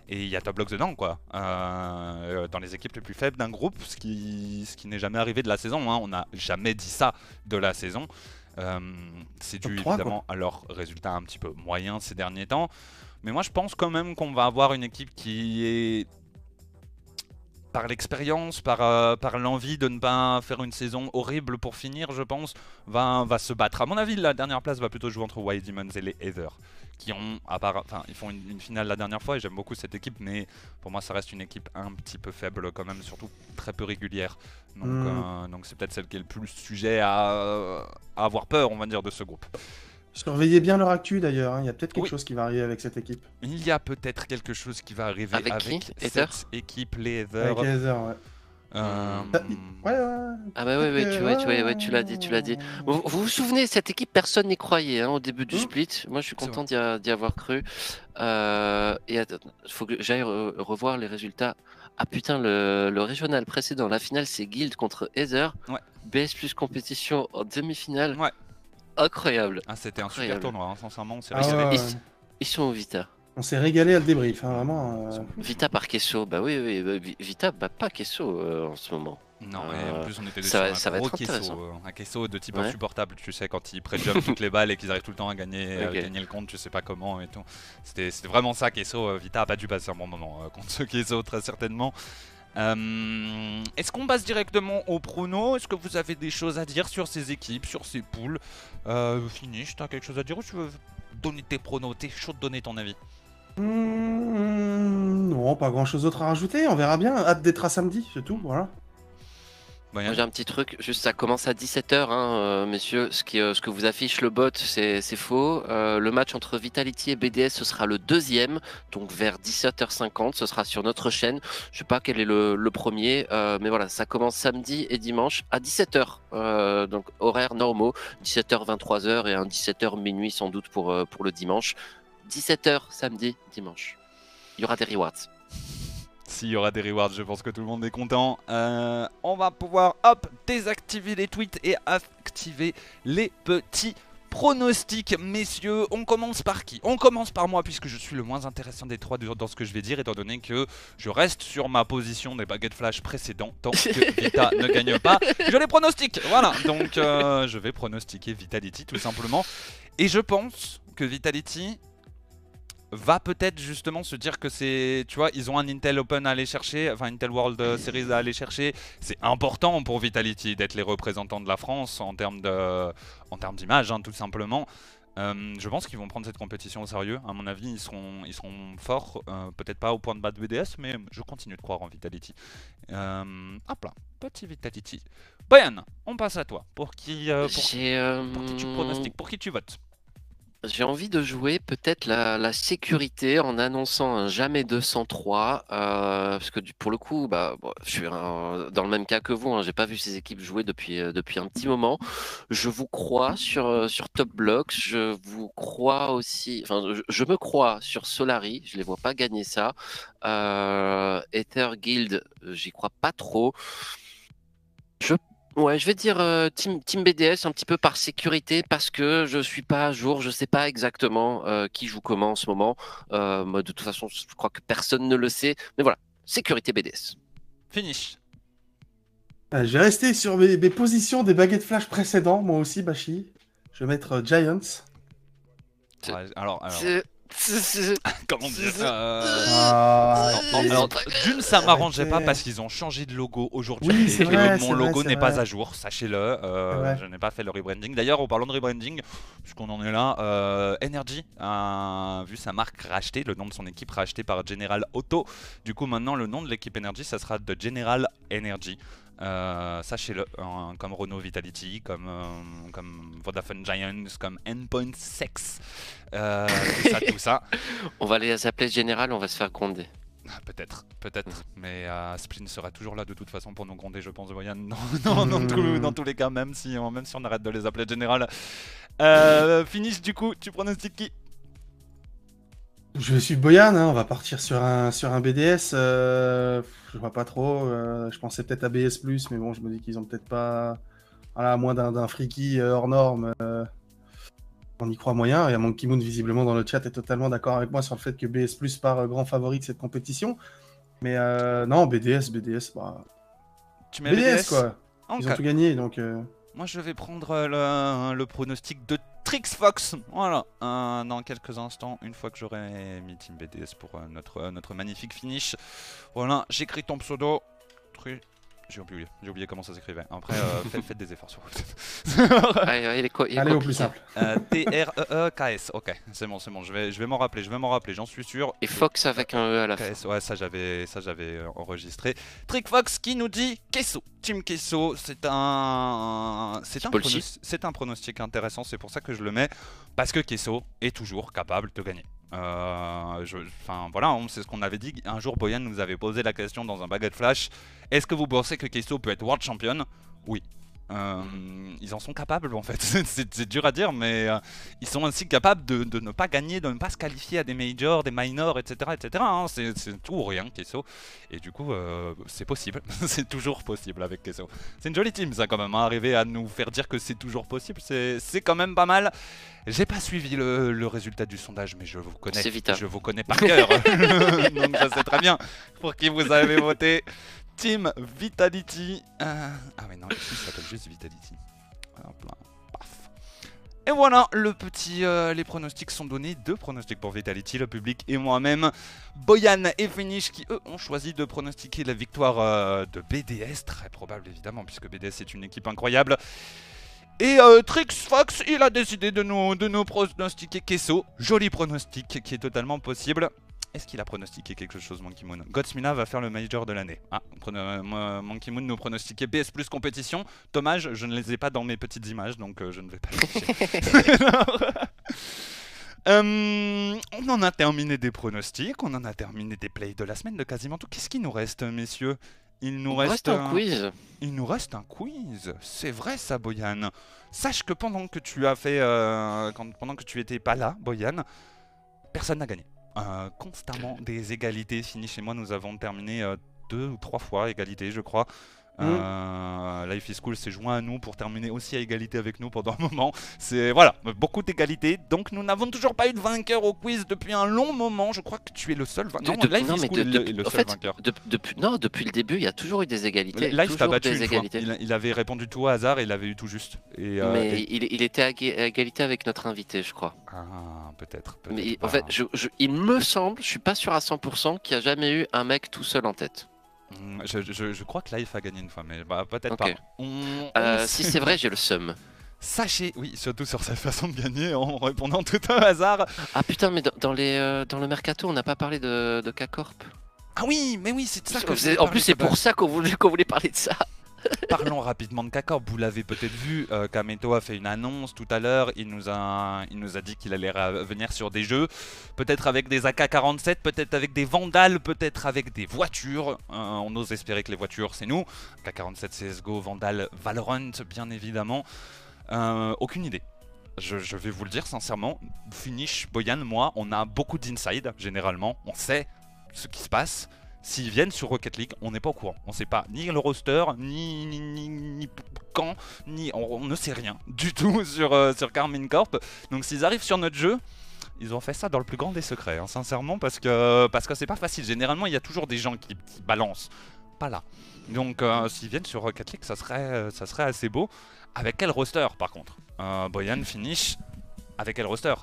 Et il y a Top Blocks dedans, quoi. Euh, dans les équipes les plus faibles d'un groupe, ce qui, ce qui n'est jamais arrivé de la saison. Hein. On n'a jamais dit ça de la saison. Euh, c'est dû évidemment à leurs résultats un petit peu moyens ces derniers temps. Mais moi, je pense quand même qu'on va avoir une équipe qui est par l'expérience, par, euh, par l'envie de ne pas faire une saison horrible pour finir, je pense, va, va se battre. À mon avis, la dernière place va plutôt jouer entre White Demons et les Heather, qui ont, à part, enfin, ils font une, finale la dernière fois et j'aime beaucoup cette équipe, mais pour moi, ça reste une équipe un petit peu faible quand même, surtout très peu régulière. Donc, hmm. euh, donc c'est peut-être celle qui est le plus sujet à, à avoir peur, on va dire, de ce groupe. Surveillez bien leur actu d'ailleurs, hein. il y a peut-être quelque chose qui va arriver avec cette équipe. Il y a peut-être quelque chose qui va arriver avec, cette équipe, les Heather. Avec les Heather, ouais. Euh... Ouais, ouais. Ah bah ouais, ouais, tu, ouais, tu, ouais, tu l'as dit, tu l'as dit. Vous, vous, souvenez, cette équipe, personne n'y croyait hein, au début du mmh. split. Moi, je suis content d'y avoir cru. Euh, et il faut que j'aille revoir les résultats. Ah putain, le, le, régional précédent, la finale, c'est Guild contre Heather. Ouais. BS plus compétition en demi-finale. Ouais incroyable. Ah, c'était un super tournoi, hein, sincèrement. Ah, ils, ils, sont Vita. On s'est régalé à le débrief, hein, vraiment. Euh. Vita par Kesso, bah oui, oui, bah, Vita, bah pas Kesso euh, en ce moment. Non, mais en euh, plus on était dessus ça, ça un gros Kesso, un Kesso de type insupportable, tu sais, quand ils pré-jump toutes les balles et qu'ils arrivent tout le temps à gagner, gagner le compte, tu sais pas comment et tout. C'était vraiment ça, Kesso. Vita a pas dû passer un bon moment contre ce Kesso, très certainement. Euh, est-ce qu'on passe directement au prono Est-ce que vous avez des choses à dire sur ces équipes, sur ces poules euh, Finish, t'as quelque chose à dire ou tu veux donner tes pronos T'es chaud de donner ton avis mmh, Non, pas grand chose d'autre à rajouter, on verra bien. Hâte d'être à samedi, c'est tout, voilà. J'ai un petit truc, juste ça commence à 17h, hein, euh, messieurs. Ce, qui, euh, ce que vous affiche le bot, c'est faux. Euh, le match entre Vitality et BDS, ce sera le deuxième, donc vers 17h50. Ce sera sur notre chaîne. Je sais pas quel est le, premier, mais voilà, ça commence samedi et dimanche à 17h. donc horaires normaux, 17h, 23h et un 17h minuit sans doute pour, pour le dimanche. 17h samedi, dimanche. Il y aura des rewards. S'il y aura des rewards, je pense que tout le monde est content. Euh, on va pouvoir, hop, désactiver les tweets et activer les petits pronostics, messieurs. On commence par qui? On commence par moi, puisque je suis le moins intéressant des trois dans ce que je vais dire, étant donné que je reste sur ma position des baguettes flash précédents, tant que Vita ne gagne pas. Je les pronostique Voilà, donc euh, je vais pronostiquer Vitality, tout simplement. Et je pense que Vitality va peut-être justement se dire que c'est, tu vois, ils ont un Intel Open à aller chercher, enfin Intel World Series à aller chercher. C'est important pour Vitality d'être les représentants de la France en termes de, en termes d'image, hein, tout simplement. Euh, je pense qu'ils vont prendre cette compétition au sérieux. À mon avis, ils seront, ils seront forts. Euh, peut-être pas au point de battre BDS, mais je continue de croire en Vitality. Euh, hop là, petit Vitality. Boyan, on passe à toi. Pour qui, pour, pour qui tu pronostiques Pour qui tu votes? J'ai envie de jouer peut-être la, la sécurité en annonçant un jamais 203, euh, parce que du- pour le coup, bah, bon, je suis dans le même cas que vous. Hein, j'ai pas vu ces équipes jouer depuis euh, depuis un petit moment. Je vous crois sur euh, sur Top Blocks. Je vous crois aussi. Enfin, je, me crois sur Solari. Je les vois pas gagner ça. Euh, Ether Guild, j'y crois pas trop. Je Ouais, je vais dire euh, team, team BDS un petit peu par sécurité parce que je suis pas à jour, je sais pas exactement euh, qui joue comment en ce moment. Euh, moi, de toute façon, je crois que personne ne le sait. Mais voilà, sécurité BDS. Finish. Euh, je vais rester sur mes, mes positions des baguettes flash précédents, moi aussi, Bashi. Je vais mettre euh, Giants. Alors, comment dire euh, Ah, Non, et- alors, d'une, ça m'arrangeait pas parce qu'ils ont changé de logo aujourd'hui. Oui, et vrai, mon logo n'est pas à jour, sachez-le. euh, je n'ai pas fait le rebranding. D'ailleurs, en parlant de rebranding, puisqu'on en est là, euh, Energy a vu sa marque rachetée, le nom de son équipe racheté par General Auto. Du coup, maintenant, le nom de l'équipe Energy, ça sera de General Energy. Euh, Sachez-le, comme Renault Vitality, comme, euh, comme Vodafone Giants, comme Endpoint Sex, euh, tout ça, tout ça. On va les appeler général, on va se faire gronder. Ah, Peut-être, peut-être, mais euh, Splin sera toujours là de toute façon pour nous gronder, je pense, Voyan. Non, non, dans, tous- dans tous les cas, même si, on- même si on arrête de les appeler général. Euh, finish, du coup, tu pronostiques qui? Je suis Boyan, hein, on va partir sur un, sur un BDS. euh, je vois pas trop. euh, je pensais peut-être à BS, mais bon, je me dis qu'ils ont peut-être pas. Voilà, à moins d'un freaky euh, hors norme. euh, on y croit moyen. Et Monkey Moon, visiblement, dans le chat, est totalement d'accord avec moi sur le fait que BS part grand favori de cette compétition. Mais non, BDS, BDS, bah. Tu mets BDS, BDS quoi. Ils ont tout gagné, donc. Moi, je vais prendre euh, le, pronostic de Trix Fox. Voilà, euh, dans quelques instants, une fois que j'aurai mis Team BDS pour euh, notre, magnifique finish. Voilà, j'écris ton pseudo. J'ai oublié, j'ai oublié comment ça s'écrivait. Après, euh, faites, faites des efforts sur il est il est Allez au plus simple. Euh, T-R-E-E-K-S. Ok, c'est bon, c'est bon. Je vais, je vais m'en rappeler, je vais m'en rappeler, j'en suis sûr. Et Fox avec un E à la fin. Ouais, ça j'avais, ça j'avais euh, enregistré. Trick Fox qui nous dit Kesso. Team Kesso, c'est un, c'est un, pronos- c'est un pronostic intéressant. C'est pour ça que je le mets parce que Kesso est toujours capable de gagner. Euh, Enfin voilà, c'est ce qu'on avait dit. Un jour, Boyan nous avait posé la question dans un baguette flash. Est-ce que vous pensez que Kesso peut être world champion? Oui. Euh, ils en sont capables en fait. c'est dur à dire, mais euh, ils sont aussi capables de, de ne pas gagner, de ne pas se qualifier à des majors, des minors, etc. etc. hein. C'est tout ou rien, Kesso. Et du coup, euh, c'est possible. c'est toujours possible avec Kesso. C'est une jolie team, ça, quand même. hein. Arriver à nous faire dire que c'est toujours possible, c'est quand même pas mal. J'ai pas suivi le, le résultat du sondage, mais je vous connais. Vita. Je vous connais par cœur. Donc je sais très bien pour qui vous avez voté. Team Vitality. Euh, Ah mais non, ici ça s'appelle juste Vitality. Et voilà, le petit, euh, les pronostics sont donnés. Deux pronostics pour Vitality, le public et moi-même. Boyan et Finish qui eux ont choisi de pronostiquer la victoire euh, de BDS, très probable évidemment puisque BDS est une équipe incroyable. Et euh, Trix Fox, il a décidé de nous, de nous pronostiquer Kesso. Joli pronostic qui est totalement possible. Est-ce qu'il a pronostiqué quelque chose, Monkey Moon? Godsmina va faire le major de l'année. Ah, euh, Monkey Moon nous pronostiquait BS plus compétition. Dommage, je ne les ai pas dans mes petites images, donc euh, je ne vais pas. Euh, on en a terminé des pronostics, on en a terminé des plays de la semaine de quasiment tout. Qu'est-ce qu'il nous reste, messieurs? Il nous Il reste, reste un quiz. il nous reste un quiz. C'est vrai ça, Boyan. Sache que pendant que tu as fait, euh, quand- pendant que tu étais pas là, Boyan, personne n'a gagné. Euh, constamment des égalités. Fini chez moi, nous avons terminé euh, deux ou trois fois égalité, je crois. Euh, Life is Cool s'est joint à nous pour terminer aussi à égalité avec nous pendant un moment. C'est voilà, beaucoup d'égalité. Donc nous n'avons toujours pas eu de vainqueur au quiz depuis un long moment. Je crois que tu es le seul vainqueur. De- Non, de- Life non, is Cool de- est le, seul fait, vainqueur. depuis, non, depuis le début, il y a toujours eu des égalités. Life t'a battu une fois. Il, il avait répondu tout au hasard et il avait eu tout juste. Et, euh, Mais et- il, il était à éga- à égalité avec notre invité, je crois. Ah, peut-être. Mais pas. en fait, je- je- il me semble, je suis pas sûr à 100% qu'il y a jamais eu un mec tout seul en tête. Hmm, Je, je- je crois que Life a gagné une fois, mais bah, peut-être pas. On- Euh, si c'est vrai, j'ai le seum. Sachez, oui, surtout sur sa façon de gagner en répondant tout au hasard. Ah putain, mais dans, dans les, euh, dans le mercato, on n'a pas parlé de, de K-Corp. Ah oui, mais oui, c'est ça que En plus, c'est pour ça qu'on voulait, qu'on voulait parler de ça. Parlons rapidement de K-Corp. Vous l'avez peut-être vu, euh, Kameto a fait une annonce tout à l'heure. Il, nous a, il nous a dit qu'il allait revenir sur des jeux. Peut-être avec des AK-47, peut-être avec des Vandales, peut-être avec des voitures. Euh, on ose espérer que les voitures, c'est nous. K-47, CSGO, Vandal, Valorant, bien évidemment. Euh, aucune idée. Je, je, vais vous le dire sincèrement, Finish, Boyan, moi, on a beaucoup d'inside généralement. On sait ce qui se passe. S'ils viennent sur Rocket League, on n'est pas au courant. On ne sait pas ni le roster, ni, ni, quand, ni. On, ne sait rien du tout sur, euh, sur Carmine Corp. Donc s'ils arrivent sur notre jeu, ils ont fait ça dans le plus grand des secrets, hein, sincèrement, parce que parce que c'est pas facile. Généralement, il y a toujours des gens qui, balancent. Pas là. Donc euh, s'ils viennent sur Rocket League, euh, ça serait assez beau. Avec quel roster, par contre? Boyan finish avec quel roster?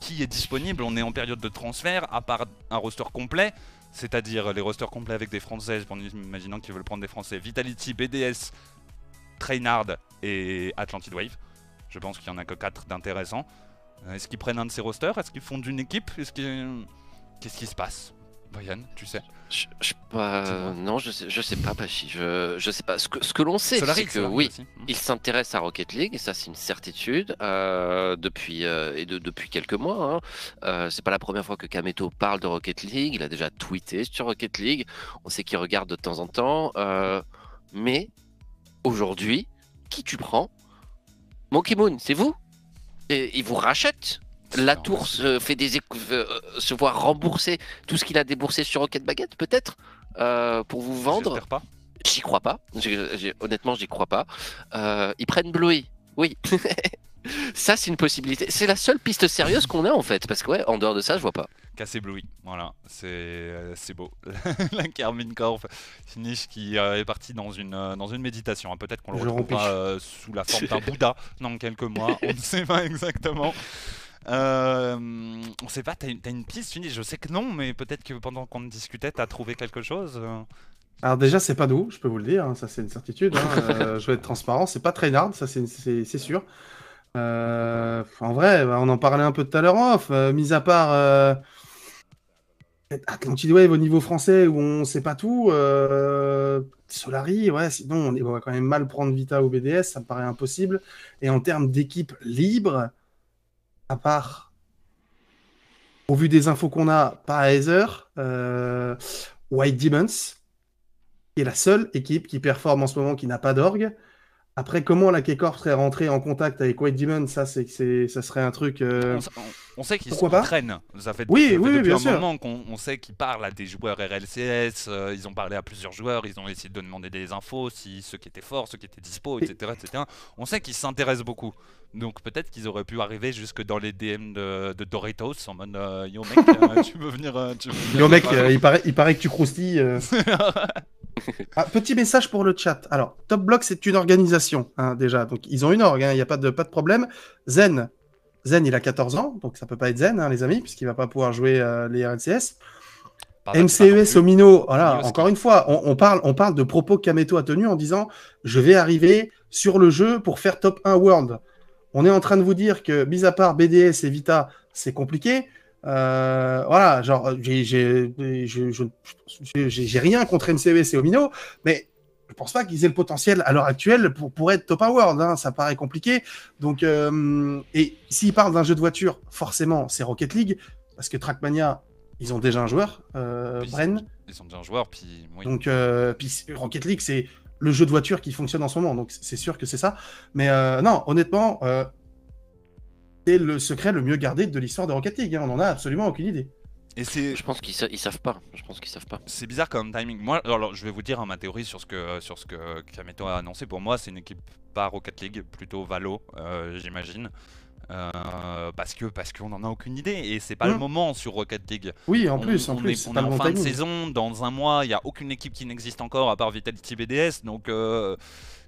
Qui est disponible? On est en période de transfert, à part un roster complet c'est-à-dire les rosters complets avec des Français, en imaginant qu'ils veulent prendre des Français, Vitality, BDS, Trainard et Atlantid Wave. Je pense qu'il n'y en a que 4 d'intéressants. Euh, est-ce qu'ils prennent un de ces rosters? Est-ce qu'ils font d'une équipe? Qu'est-ce qui se passe? Brian, tu sais je, Non, je sais, je sais pas, Bachi. Je, je sais pas. Ce que, ce que l'on sait, c'est que oui, hmm. il s'intéresse à Rocket League, et ça, c'est une certitude euh, depuis euh, et de, depuis quelques mois. Hein. Euh, c'est pas la première fois que Kameto parle de Rocket League. Il a déjà tweeté sur Rocket League. On sait qu'il regarde de temps en temps. mais aujourd'hui, qui tu prends? Monkey Moon, c'est vous? Et il vous rachète? La tour se fait des euh, se voit rembourser tout ce qu'il a déboursé sur Rocket Baguette, peut-être, euh, pour vous vendre. pas. J'y crois pas. honnêtement, j'y crois pas. Euh, ils prennent Bluey. Oui. ça, c'est une possibilité. C'est la seule piste sérieuse qu'on a en fait. Parce que, ouais, en dehors de ça, je vois pas. Casser Bluey. Voilà. C'est beau. la Carmine Corp finish qui est parti dans une, dans une méditation. Hein. Peut-être qu'on le retrouvera sous la forme d'un Bouddha dans quelques mois. On ne sait pas exactement. Euh, on sait pas, t'as une, une, piste finie Je sais que non, mais peut-être que pendant qu'on discutait, t'as trouvé quelque chose euh. Alors déjà, c'est pas nous, je peux vous le dire, hein, ça c'est une certitude. Hein, euh, je vais être transparent, c'est pas Trainard, ça c'est sûr. en vrai, bah, on en parlait un peu tout à l'heure off, mis à part Atlantid Wave au niveau français où on sait pas tout, Solari, ouais, sinon on va quand même mal prendre Vita ou BDS, ça me paraît impossible. Et en termes d'équipe libre, à part, au vu des infos qu'on a, pas Heather, euh, White Demons, qui est la seule équipe qui performe en ce moment, qui n'a pas d'orgue. Après, comment la K-Corp serait rentrée en contact avec White Demon, ça, c'est, c'est, ça serait un truc. Euh, on, sait qu'ils se traînent. Ça fait, oui, oui, depuis bien un sûr. moment qu'on sait qu'ils parlent à des joueurs RLCS. Euh, ils ont parlé à plusieurs joueurs. Ils ont essayé de demander des infos, si ceux qui étaient forts, ceux qui étaient dispo, etc., etc. On sait qu'ils s'intéressent beaucoup. Donc peut-être qu'ils auraient pu arriver jusque dans les DM de, Doritos en mode euh, Yo mec, tu veux venir. Yo mec, il, paraît, il paraît que tu croustilles. Ah, petit message pour le chat. Alors, Top Block, c'est une organisation, hein, déjà. Donc, ils ont une orgue, hein, il n'y a pas de, pas de problème. Zen, Zen, il a 14 ans, donc ça peut pas être Zen, hein, les amis, puisqu'il va pas pouvoir jouer euh, les RLCS. MCES Omino, voilà, encore une fois, on, parle, on parle de propos que Kameto a tenus en disant Je vais arriver sur le jeu pour faire top 1 World. On est en train de vous dire que, mis à part BDS et Vita, c'est compliqué. Euh, voilà, genre, j'ai rien contre MCES et Omino, mais je pense pas qu'ils aient le potentiel à l'heure actuelle pour, pour être top 1 world. Hein, ça paraît compliqué. Donc, euh, et s'ils parlent d'un jeu de voiture, forcément, c'est Rocket League, parce que Trackmania, ils ont déjà un joueur, euh, Bren. Ils ont déjà un joueur, puis. Donc, euh, puis Rocket League, c'est le jeu de voiture qui fonctionne en ce moment, donc c'est sûr que c'est ça. Mais euh, non, honnêtement, euh, c'est le secret le mieux gardé de l'histoire de Rocket League. Hein. On en a absolument aucune idée. Et c'est... Je pense qu'ils savent pas. Je pense qu'ils savent pas. C'est bizarre comme timing. Moi, alors, je vais vous dire hein, ma théorie sur ce que sur ce que Kameto a annoncé. Pour moi, c'est une équipe pas Rocket League, plutôt Valo, euh, j'imagine. Euh, parce que parce qu'on en a aucune idée et c'est pas le mmh. moment sur Rocket League. Oui, en plus, en plus, on est en fin de saison. Dans un mois, il y a aucune équipe qui n'existe encore à part Vitality BDS, donc. Euh,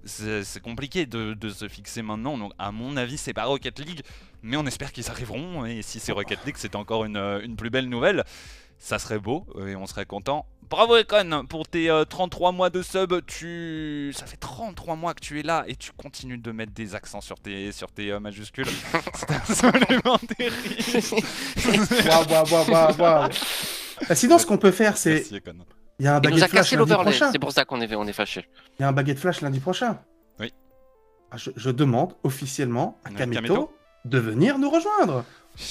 c'est compliqué de, se fixer maintenant. Donc, à mon avis, c'est pas Rocket League, mais on espère qu'ils arriveront. Et si c'est Rocket League, c'est encore une, plus belle nouvelle. Ça serait beau et on serait content. Bravo Econ pour tes 33 euh, mois de sub. Tu... Ça fait 33 mois que tu es là et tu continues de mettre des accents sur tes, sur tes euh, majuscules. c'est absolument terrible. waouh, waouh, waouh. Sinon, ce qu'on peut faire, c'est Il y a un Il nous baguette a flash cassé lundi l'overlay, prochain. c'est pour ça qu'on est, on est fâché. Il y a un baguette flash lundi prochain. Oui. Ah, Je, je demande officiellement à Kameto, Kameto de venir nous rejoindre.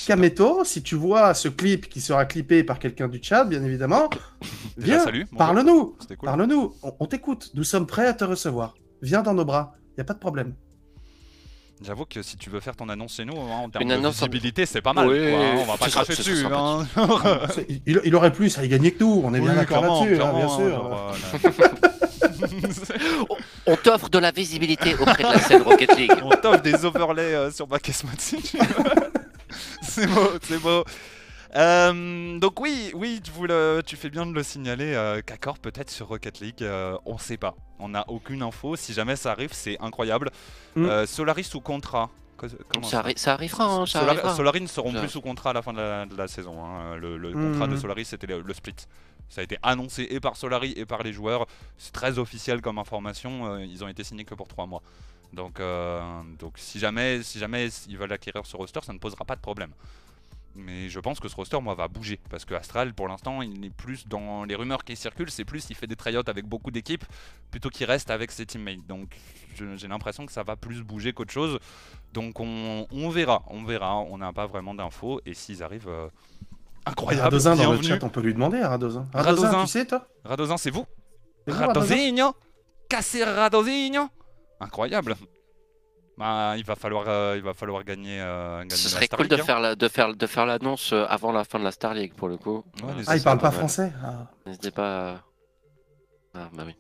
Kameto, si tu vois ce clip qui sera clippé par quelqu'un du chat, bien évidemment, viens, parle-nous. Cool. Parle-nous, on, on t'écoute. Nous sommes prêts à te recevoir. Viens dans nos bras. Il y a pas de problème. J'avoue que si tu veux faire ton annonce chez nous, hein, en termes Une de annonce en- visibilité, c'est pas mal. Oui, quoi, hein, on va pas cracher dessus. hein. C'est- il, il aurait plus à y gagner que nous. On est bien Oui, d'accord clairement, là-dessus, hein, bien clairement, sûr. genre, euh, On t'offre de la visibilité auprès de la scène Rocket League. On t'offre des overlays euh, sur Back si tu veux. c'est beau, c'est beau. Euh, donc oui, oui, tu, vous le- tu fais bien de le signaler. Euh, Kakor peut-être sur Rocket League, euh, on sait pas. On n'a aucune info. Si jamais ça arrive, c'est incroyable. Mm. Euh, Solaris sous contrat. Comment Ça, arri- ça arrivera, hein, ça Solari- arrivera. Solaris ne seront Ça- plus sous contrat à la fin de la, de la saison. hein. Le, le Mhm. contrat de Solaris, c'était le, le split. Ça a été annoncé et par Solari et par les joueurs. C'est très officiel comme information. euh, ils ont été signés que pour 3 mois. Donc, euh, donc si, jamais, si jamais ils veulent acquérir ce roster, ça ne posera pas de problème. Mais je pense que ce roster, moi, va bouger. Parce que Astral, pour l'instant, il est plus dans les rumeurs qui circulent. C'est plus, il fait des tryouts avec beaucoup d'équipes plutôt qu'il reste avec ses teammates. Donc je- j'ai l'impression que ça va plus bouger qu'autre chose. Donc on, on verra, on verra. On n'a pas vraiment d'infos. Et s'ils arrivent, euh, incroyable. Radozin dans le chat, on peut lui demander à Radozin. Radozin, Radozin. tu sais, toi? Radozin, c'est vous? Radozin Casser Radozinho Incroyable. Bah, il va falloir, euh, il va falloir gagner. euh, gagner Ce serait Star cool de League, hein. faire la- de faire de faire l'annonce euh, avant la fin de la Star League pour le coup. Ouais, Euh, Ah, il parle pas mal. français Ah. N'hésitez pas. à- Ah bah oui.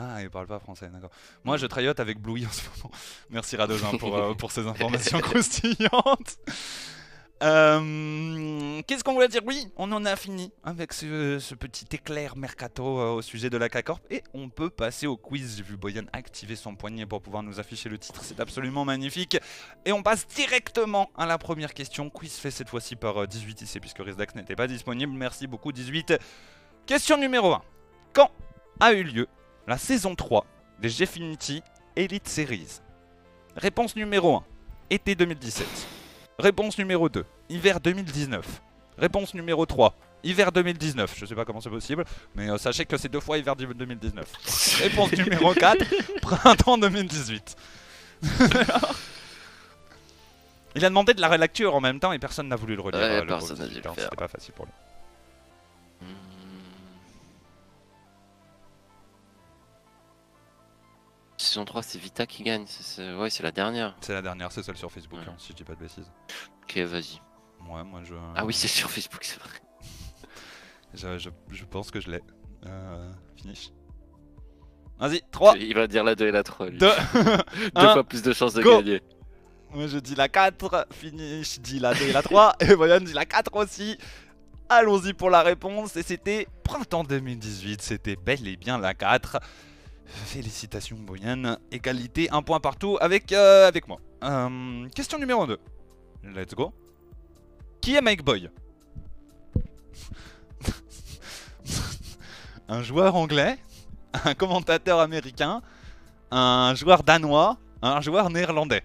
Ah, il parle pas français, d'accord. Moi, je tryote avec Bluey en ce moment. Merci Radozin pour, euh, pour ces informations croustillantes. Euh, Qu'est-ce qu'on voulait dire Oui, on en a fini avec ce, petit éclair mercato euh, au sujet de la K-Corp. Et on peut passer au quiz. J'ai vu Boyan activer son poignet pour pouvoir nous afficher le titre. C'est absolument magnifique. Et on passe directement à la première question. Quiz fait cette fois-ci par euh, 18 ici, puisque Rizdax n'était pas disponible. Merci beaucoup, 18. Question numéro 1. Quand a eu lieu la saison 3 des Gfinity Elite Series? Réponse numéro 1, été 2017. Réponse numéro 2, hiver 2019. Réponse numéro 3, hiver 2019. Je sais pas comment c'est possible, mais euh, sachez que c'est deux fois hiver 2019. Réponse numéro 4, printemps 2018. Il a demandé de la relecture en même temps et personne n'a voulu le relire. Ouais, euh, le personne n'a dû le faire. C'était pas facile pour lui. Saison 3, c'est Vita qui gagne. c'est- c'est- Ouais, c'est la dernière. C'est la dernière, c'est celle sur Facebook, Ouais. hein, si je dis pas de bêtises. Ok, vas-y. Ouais, moi je. Ah oui, c'est sur Facebook, c'est vrai. Je, je, je pense que je l'ai. Euh, finish. Vas-y, 3, Il va dire la 2 et la 3. Lui. 2, Deux fois plus de chances de go. gagner. Moi je dis la 4, finish dit la 2 et la 3, et Boyan dit la 4 aussi. Allons-y pour la réponse, et c'était printemps 2018, c'était bel et bien la 4. Félicitations Boyan, égalité, un point partout avec, euh, avec moi. Euh, question numéro 2. Let's go. Qui est Mike Boy? Un joueur anglais, un commentateur américain, un joueur danois, un joueur néerlandais.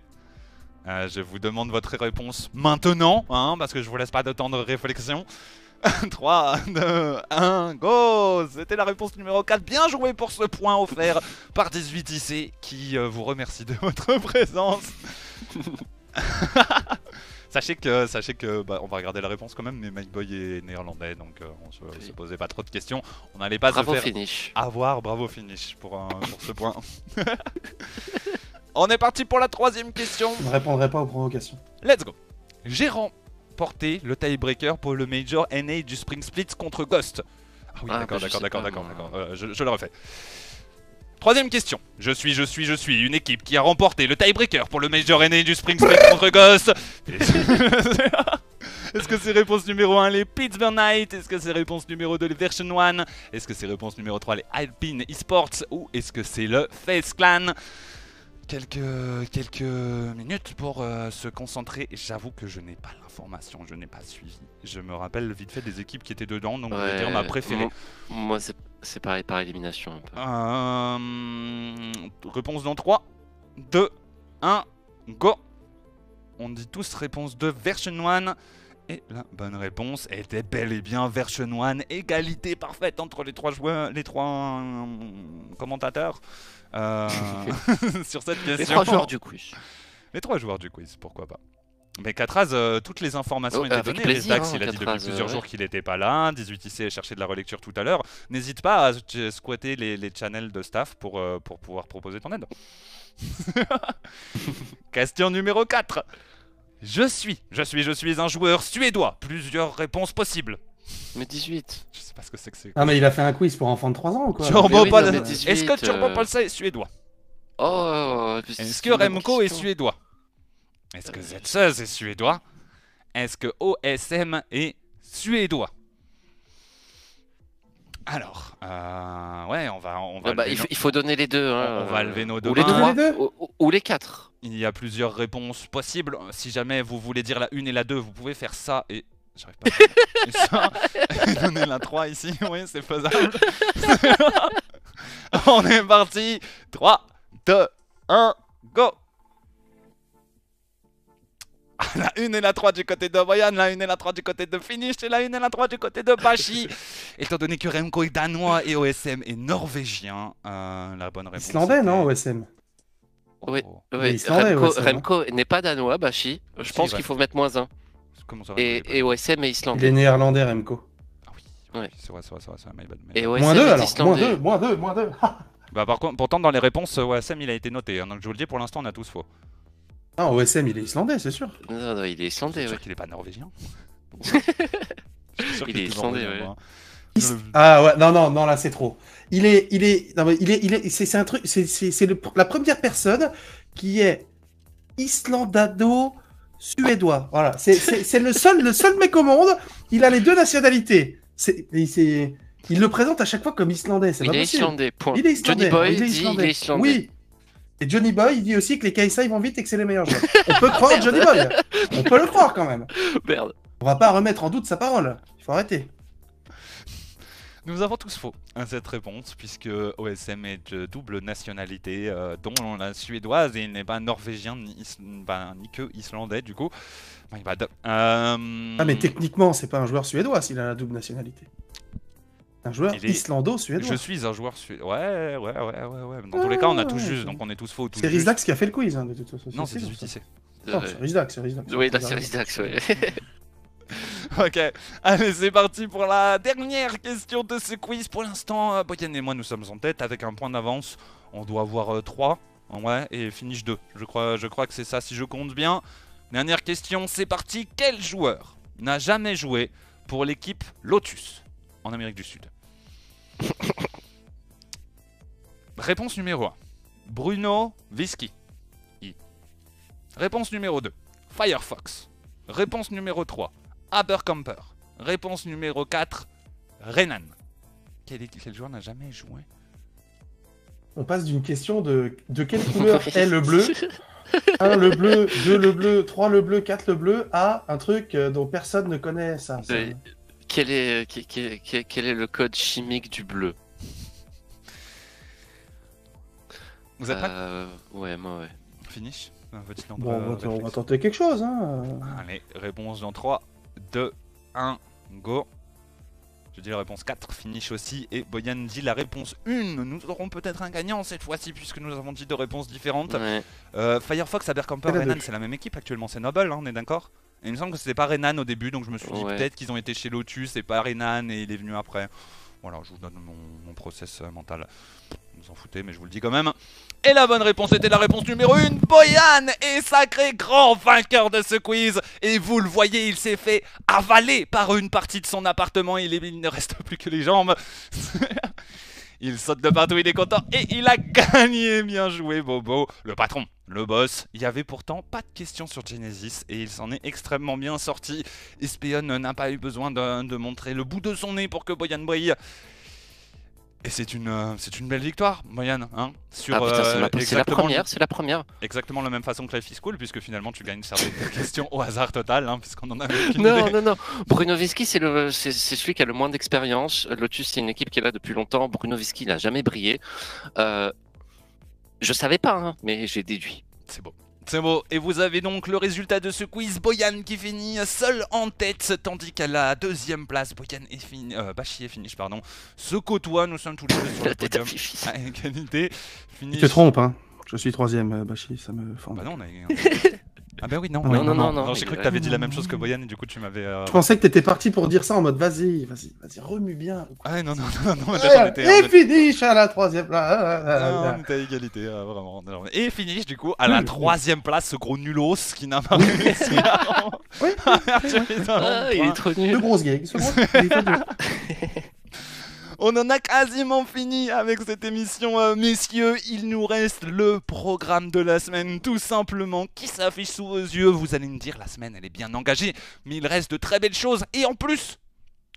Euh, je vous demande votre réponse maintenant, hein, parce que je vous laisse pas de temps de réflexion. 3, 2, 1, go C'était la réponse numéro 4. Bien joué pour ce point offert par 18 IC, qui euh, vous remercie de votre présence. sachez que, sachez que bah, on va regarder la réponse quand même, mais Mike Boy est néerlandais, donc euh, on se, se posait pas trop de questions. On n'allait pas Bravo se faire finish. avoir. Bravo finish pour, un- pour ce point. on est parti pour la troisième question. Je ne répondrai pas aux provocations. Let's go. J'ai remporté le tiebreaker pour le Major NA du Spring Split contre Ghost. Ah oui, Ah, d'accord, bah, d'accord, d'accord, d'accord. Euh, je, je le refais. Troisième question. Je suis, je suis, je suis une équipe qui a remporté le tiebreaker pour le Major NA du Spring Split contre Ghost. Est-ce que c'est réponse numéro 1 les Pittsburgh Knights? Est-ce que c'est réponse numéro 2 les Version 1 Est-ce que c'est réponse numéro 3 les Alpine Esports? Ou est-ce que c'est le Face Clan? Quelques, quelques minutes pour euh, se concentrer. Et J'avoue que je n'ai pas l'information, je n'ai pas suivi. Je me rappelle vite fait des équipes qui étaient dedans, donc je vais dire ma Ouais, préférée. Moi, c'est pareil par élimination un peu. Euh, réponse dans 3, 2, 1, go On dit tous réponse 2, version 1. Et la bonne réponse était bel et bien Verchenoine. Égalité parfaite entre les trois joueurs, les trois euh, commentateurs euh, sur cette question. Les trois joueurs du quiz. Les trois joueurs du quiz, pourquoi pas. Mais Catraz, euh, toutes les informations Oh, étaient données. plaisir, Rizdax, hein, il a dit depuis plusieurs jours qu'il n'était pas là. 18IC a cherché de la relecture tout à l'heure. N'hésite pas à squatter les, les channels de staff pour, euh, pour pouvoir proposer ton aide. Question numéro 4. Je suis, je suis, je suis un joueur suédois. Plusieurs réponses possibles. Mais 18. Je sais pas ce que c'est que c'est. Ah, mais il a fait un quiz pour enfants de 3 ans ou quoi Turbo Mais oui, Pal- non, mais 18, Est-ce que Turbo euh, Palsa est suédois? Oh, Est-ce que Remco est suédois? Est-ce que Zetsus est suédois? Est-ce que OSM est suédois? Alors, euh, ouais, on va, on va Ah bah, il, faut, nos- il faut donner les deux. hein, On va euh, lever nos deux Ou les trois. Les deux? ou, ou- ou les quatre. Il y a plusieurs réponses possibles. Si jamais vous voulez dire la 1 et la 2, vous pouvez faire ça et. J'arrive pas à faire ça. Et donner la 3 ici, oui, c'est faisable. On est parti. 3, 2, 1, go La 1 et la 3 du côté de Boyan, la 1 et la 3 du côté de Finish, et la 1 et la 3 du côté de Bashi. Étant donné que Remco est danois et OSM est norvégien, euh, la bonne réponse. Islandais, non, OSM Oui. Oh, Oui, Remco, ouais. Remco n'est pas danois, Bashi. Je Si, pense ouais. qu'il faut mettre moins un. Comment ça va Et, et OSM est Il islandais. est néerlandais, Remco. Ah oui, oui, Ouais. c'est vrai, c'est vrai, c'est vrai, c'est vrai, my bad, my Et bad. Moins 2 est alors, moins islandais. 2, moins 2, moins 2. Bah, par contre, pourtant, dans les réponses, euh, OSM il a été noté. hein, donc je vous le dis, pour l'instant, on a tous faux. Non, OSM, il est islandais, c'est sûr. Non, non, il est Je islandais, suis ouais. sûr qu'il est pas norvégien. Je suis sûr Il est islandais, ouais. Ah ouais, non, non, non, là c'est trop. Il est, il est, non, mais il est, il est, c'est un truc, c'est c'est- la première personne qui est islandado-suédois. Voilà, c'est- le seul, le seul mec au monde. Il a les deux nationalités. C'est, il, il le présente à chaque fois comme islandais. C'est Il pas est islandais. Il est islandais. Johnny Boy il est dit islandais. il est islandais. Oui. Et Johnny Boy, il dit aussi que les KSI vont vite et que c'est les meilleurs joueurs. On peut croire Johnny Boy. On peut le croire quand même. Merde. On va pas remettre en doute sa parole. Il faut arrêter. Nous avons tous faux à cette réponse, puisque OSM est de double nationalité, euh, dont la suédoise, et il n'est pas norvégien ni, is- bah, ni que islandais, du coup. My bad. Euh, Ah, mais techniquement, c'est pas un joueur suédois s'il a la double nationalité. Un joueur est- islando-suédois. Je suis un joueur suédois. Ouais, ouais, ouais, ouais, ouais. Dans tous les cas, on a tous Ouais, juste, donc on est tous faux. C'est. Rizdax qui a fait le quiz, hein, de toute façon. Non, c'est sûr, 18 ça. ici. Non, c'est Rizdax, c'est Rizdax. Oui, la série Dax, ouais. Ok, allez, c'est parti pour la dernière question de ce quiz. Pour l'instant, euh, Boyan et moi, nous sommes en tête avec un point d'avance. On doit avoir 3, ouais, et finish 2. Je crois, que c'est ça, si je compte bien. Dernière question, c'est parti. Quel joueur n'a jamais joué pour l'équipe Lotus en Amérique du Sud? Réponse numéro 1. Bruno Visky. Réponse numéro 2. Firefox. Réponse numéro 3. Abercamper. Réponse numéro 4. Renan. Quel, quel joueur n'a jamais joué? On passe d'une question de de quelle couleur est le bleu? 1 le bleu, 2 le bleu, 3 le bleu, 4 le bleu, à un truc euh, dont personne ne connaît ça. Quel est, quel, quel- quel- quel est le code chimique du bleu? Vous êtes prêts? Euh, Ouais, moi, ouais. Finish? Un petit temps de Bon, on va, on va tenter quelque chose. Hein. Allez, réponse dans 3, 2, 1, go. Je dis la réponse 4, finish aussi. Et Boyan dit la réponse 1. Nous aurons peut-être un gagnant cette fois-ci, puisque nous avons dit deux réponses différentes. Ouais. Euh, Firefox, Abercamper, Renan, c'est la même équipe actuellement, c'est Noble, hein, on est d'accord? Et il me semble que c'était pas Renan au début, donc je me suis dit Ouais. peut-être qu'ils ont été chez Lotus et pas Renan et il est venu après. Voilà, je vous donne mon, mon process euh, mental. Vous en foutez, mais je vous le dis quand même. Et la bonne réponse était la réponse numéro 1. Boyan est sacré grand vainqueur de ce quiz. Et vous le voyez, il s'est fait avaler par une partie de son appartement. Il, il ne reste plus que les jambes. il saute de partout, il est content. Et il a gagné. Bien joué, Bobo. Le patron, le boss. Il y avait pourtant pas de questions sur Genesis. Et il s'en est extrêmement bien sorti. Espion n'a pas eu besoin de, de montrer le bout de son nez pour que Boyan brille. Et c'est une, euh, c'est une belle victoire, Boyan, hein, sur Ah putain, euh, la première, c'est la première. exactement la même façon que Life is Cool, puisque finalement tu gagnes certaines questions au hasard total, hein, puisqu'on en aucune Non, idée. non, non. Bruno Visky, c'est le, c'est celui qui a le moins d'expérience. Lotus, c'est une équipe qui est là depuis longtemps. Bruno Visky, il n'a jamais brillé. Euh, je savais pas, hein, mais j'ai déduit. C'est beau. C'est beau. Et vous avez donc le résultat de ce quiz. Boyan qui finit seul en tête, tandis qu'à la deuxième place, Boyan est fini, euh, Bachi est finish, pardon, se côtoie. Nous sommes tous les deux sur La le tête à podium. À égalité. Tu te trompes, hein. Je suis troisième, euh, Bachi, ça me forme. Bah non, on a... Ah bah oui, non. Ah ouais, non, non, non, non, J'ai il- cru que t'avais dit la même chose que Boyan et du coup tu m'avais... euh, Je pensais que t'étais parti pour dire ça en mode vas-y, vas-y, vas-y, remue bien. Ah non, non, non, non, là, on était... on Et était- finish à la troisième place. Ah, on était à égalité, euh, vraiment. Non, Et finish du coup à la troisième place, ce gros nulos qui n'a pas réussi à Oui, Ah, il est trop Le nul. ce gros- dur. On en a quasiment fini avec cette émission, euh, messieurs. Il nous reste le programme de la semaine, tout simplement, qui s'affiche sous vos yeux. Vous allez me dire, la semaine, elle est bien engagée, mais il reste de très belles choses. Et en plus,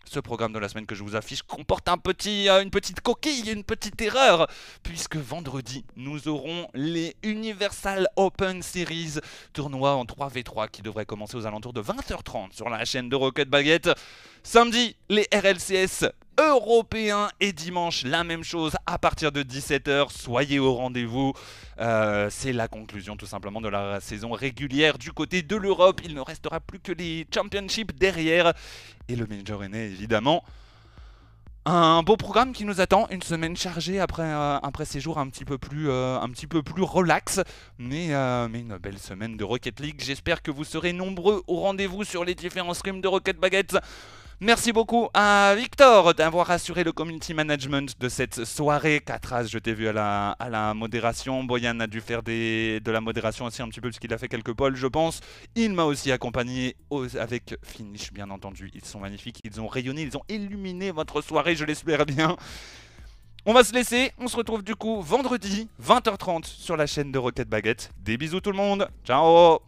ce programme de la semaine que je vous affiche comporte euh, une petite coquille, une petite erreur, puisque vendredi, nous aurons les Universal Open Series, tournoi en 3v3 qui devrait commencer aux alentours de 20h30 sur la chaîne de Rocket Baguette. Samedi, les RLCS européens et dimanche, la même chose à partir de 17h. Soyez au rendez-vous. Euh, C'est la conclusion tout simplement de la saison régulière du côté de l'Europe. Il ne restera plus que les championships derrière et le Major est né évidemment. Un beau programme qui nous attend, une semaine chargée après, euh, ces un petit peu plus, euh, un petit peu plus relax, mais, euh, mais une belle semaine de Rocket League. J'espère que vous serez nombreux au rendez-vous sur les différents streams de Rocket Baguette. Merci beaucoup à Victor d'avoir assuré le community management de cette soirée. Catras, je t'ai vu à la, à la modération. Boyan a dû faire de la modération aussi un petit peu parce qu'il a fait quelques polls, je pense. Il m'a aussi accompagné avec Finish, bien entendu. Ils sont magnifiques, ils ont rayonné, ils ont illuminé votre soirée, je l'espère bien. On va se laisser, on se retrouve du coup vendredi 20h30 sur la chaîne de Rocket Baguette. Des bisous tout le monde, ciao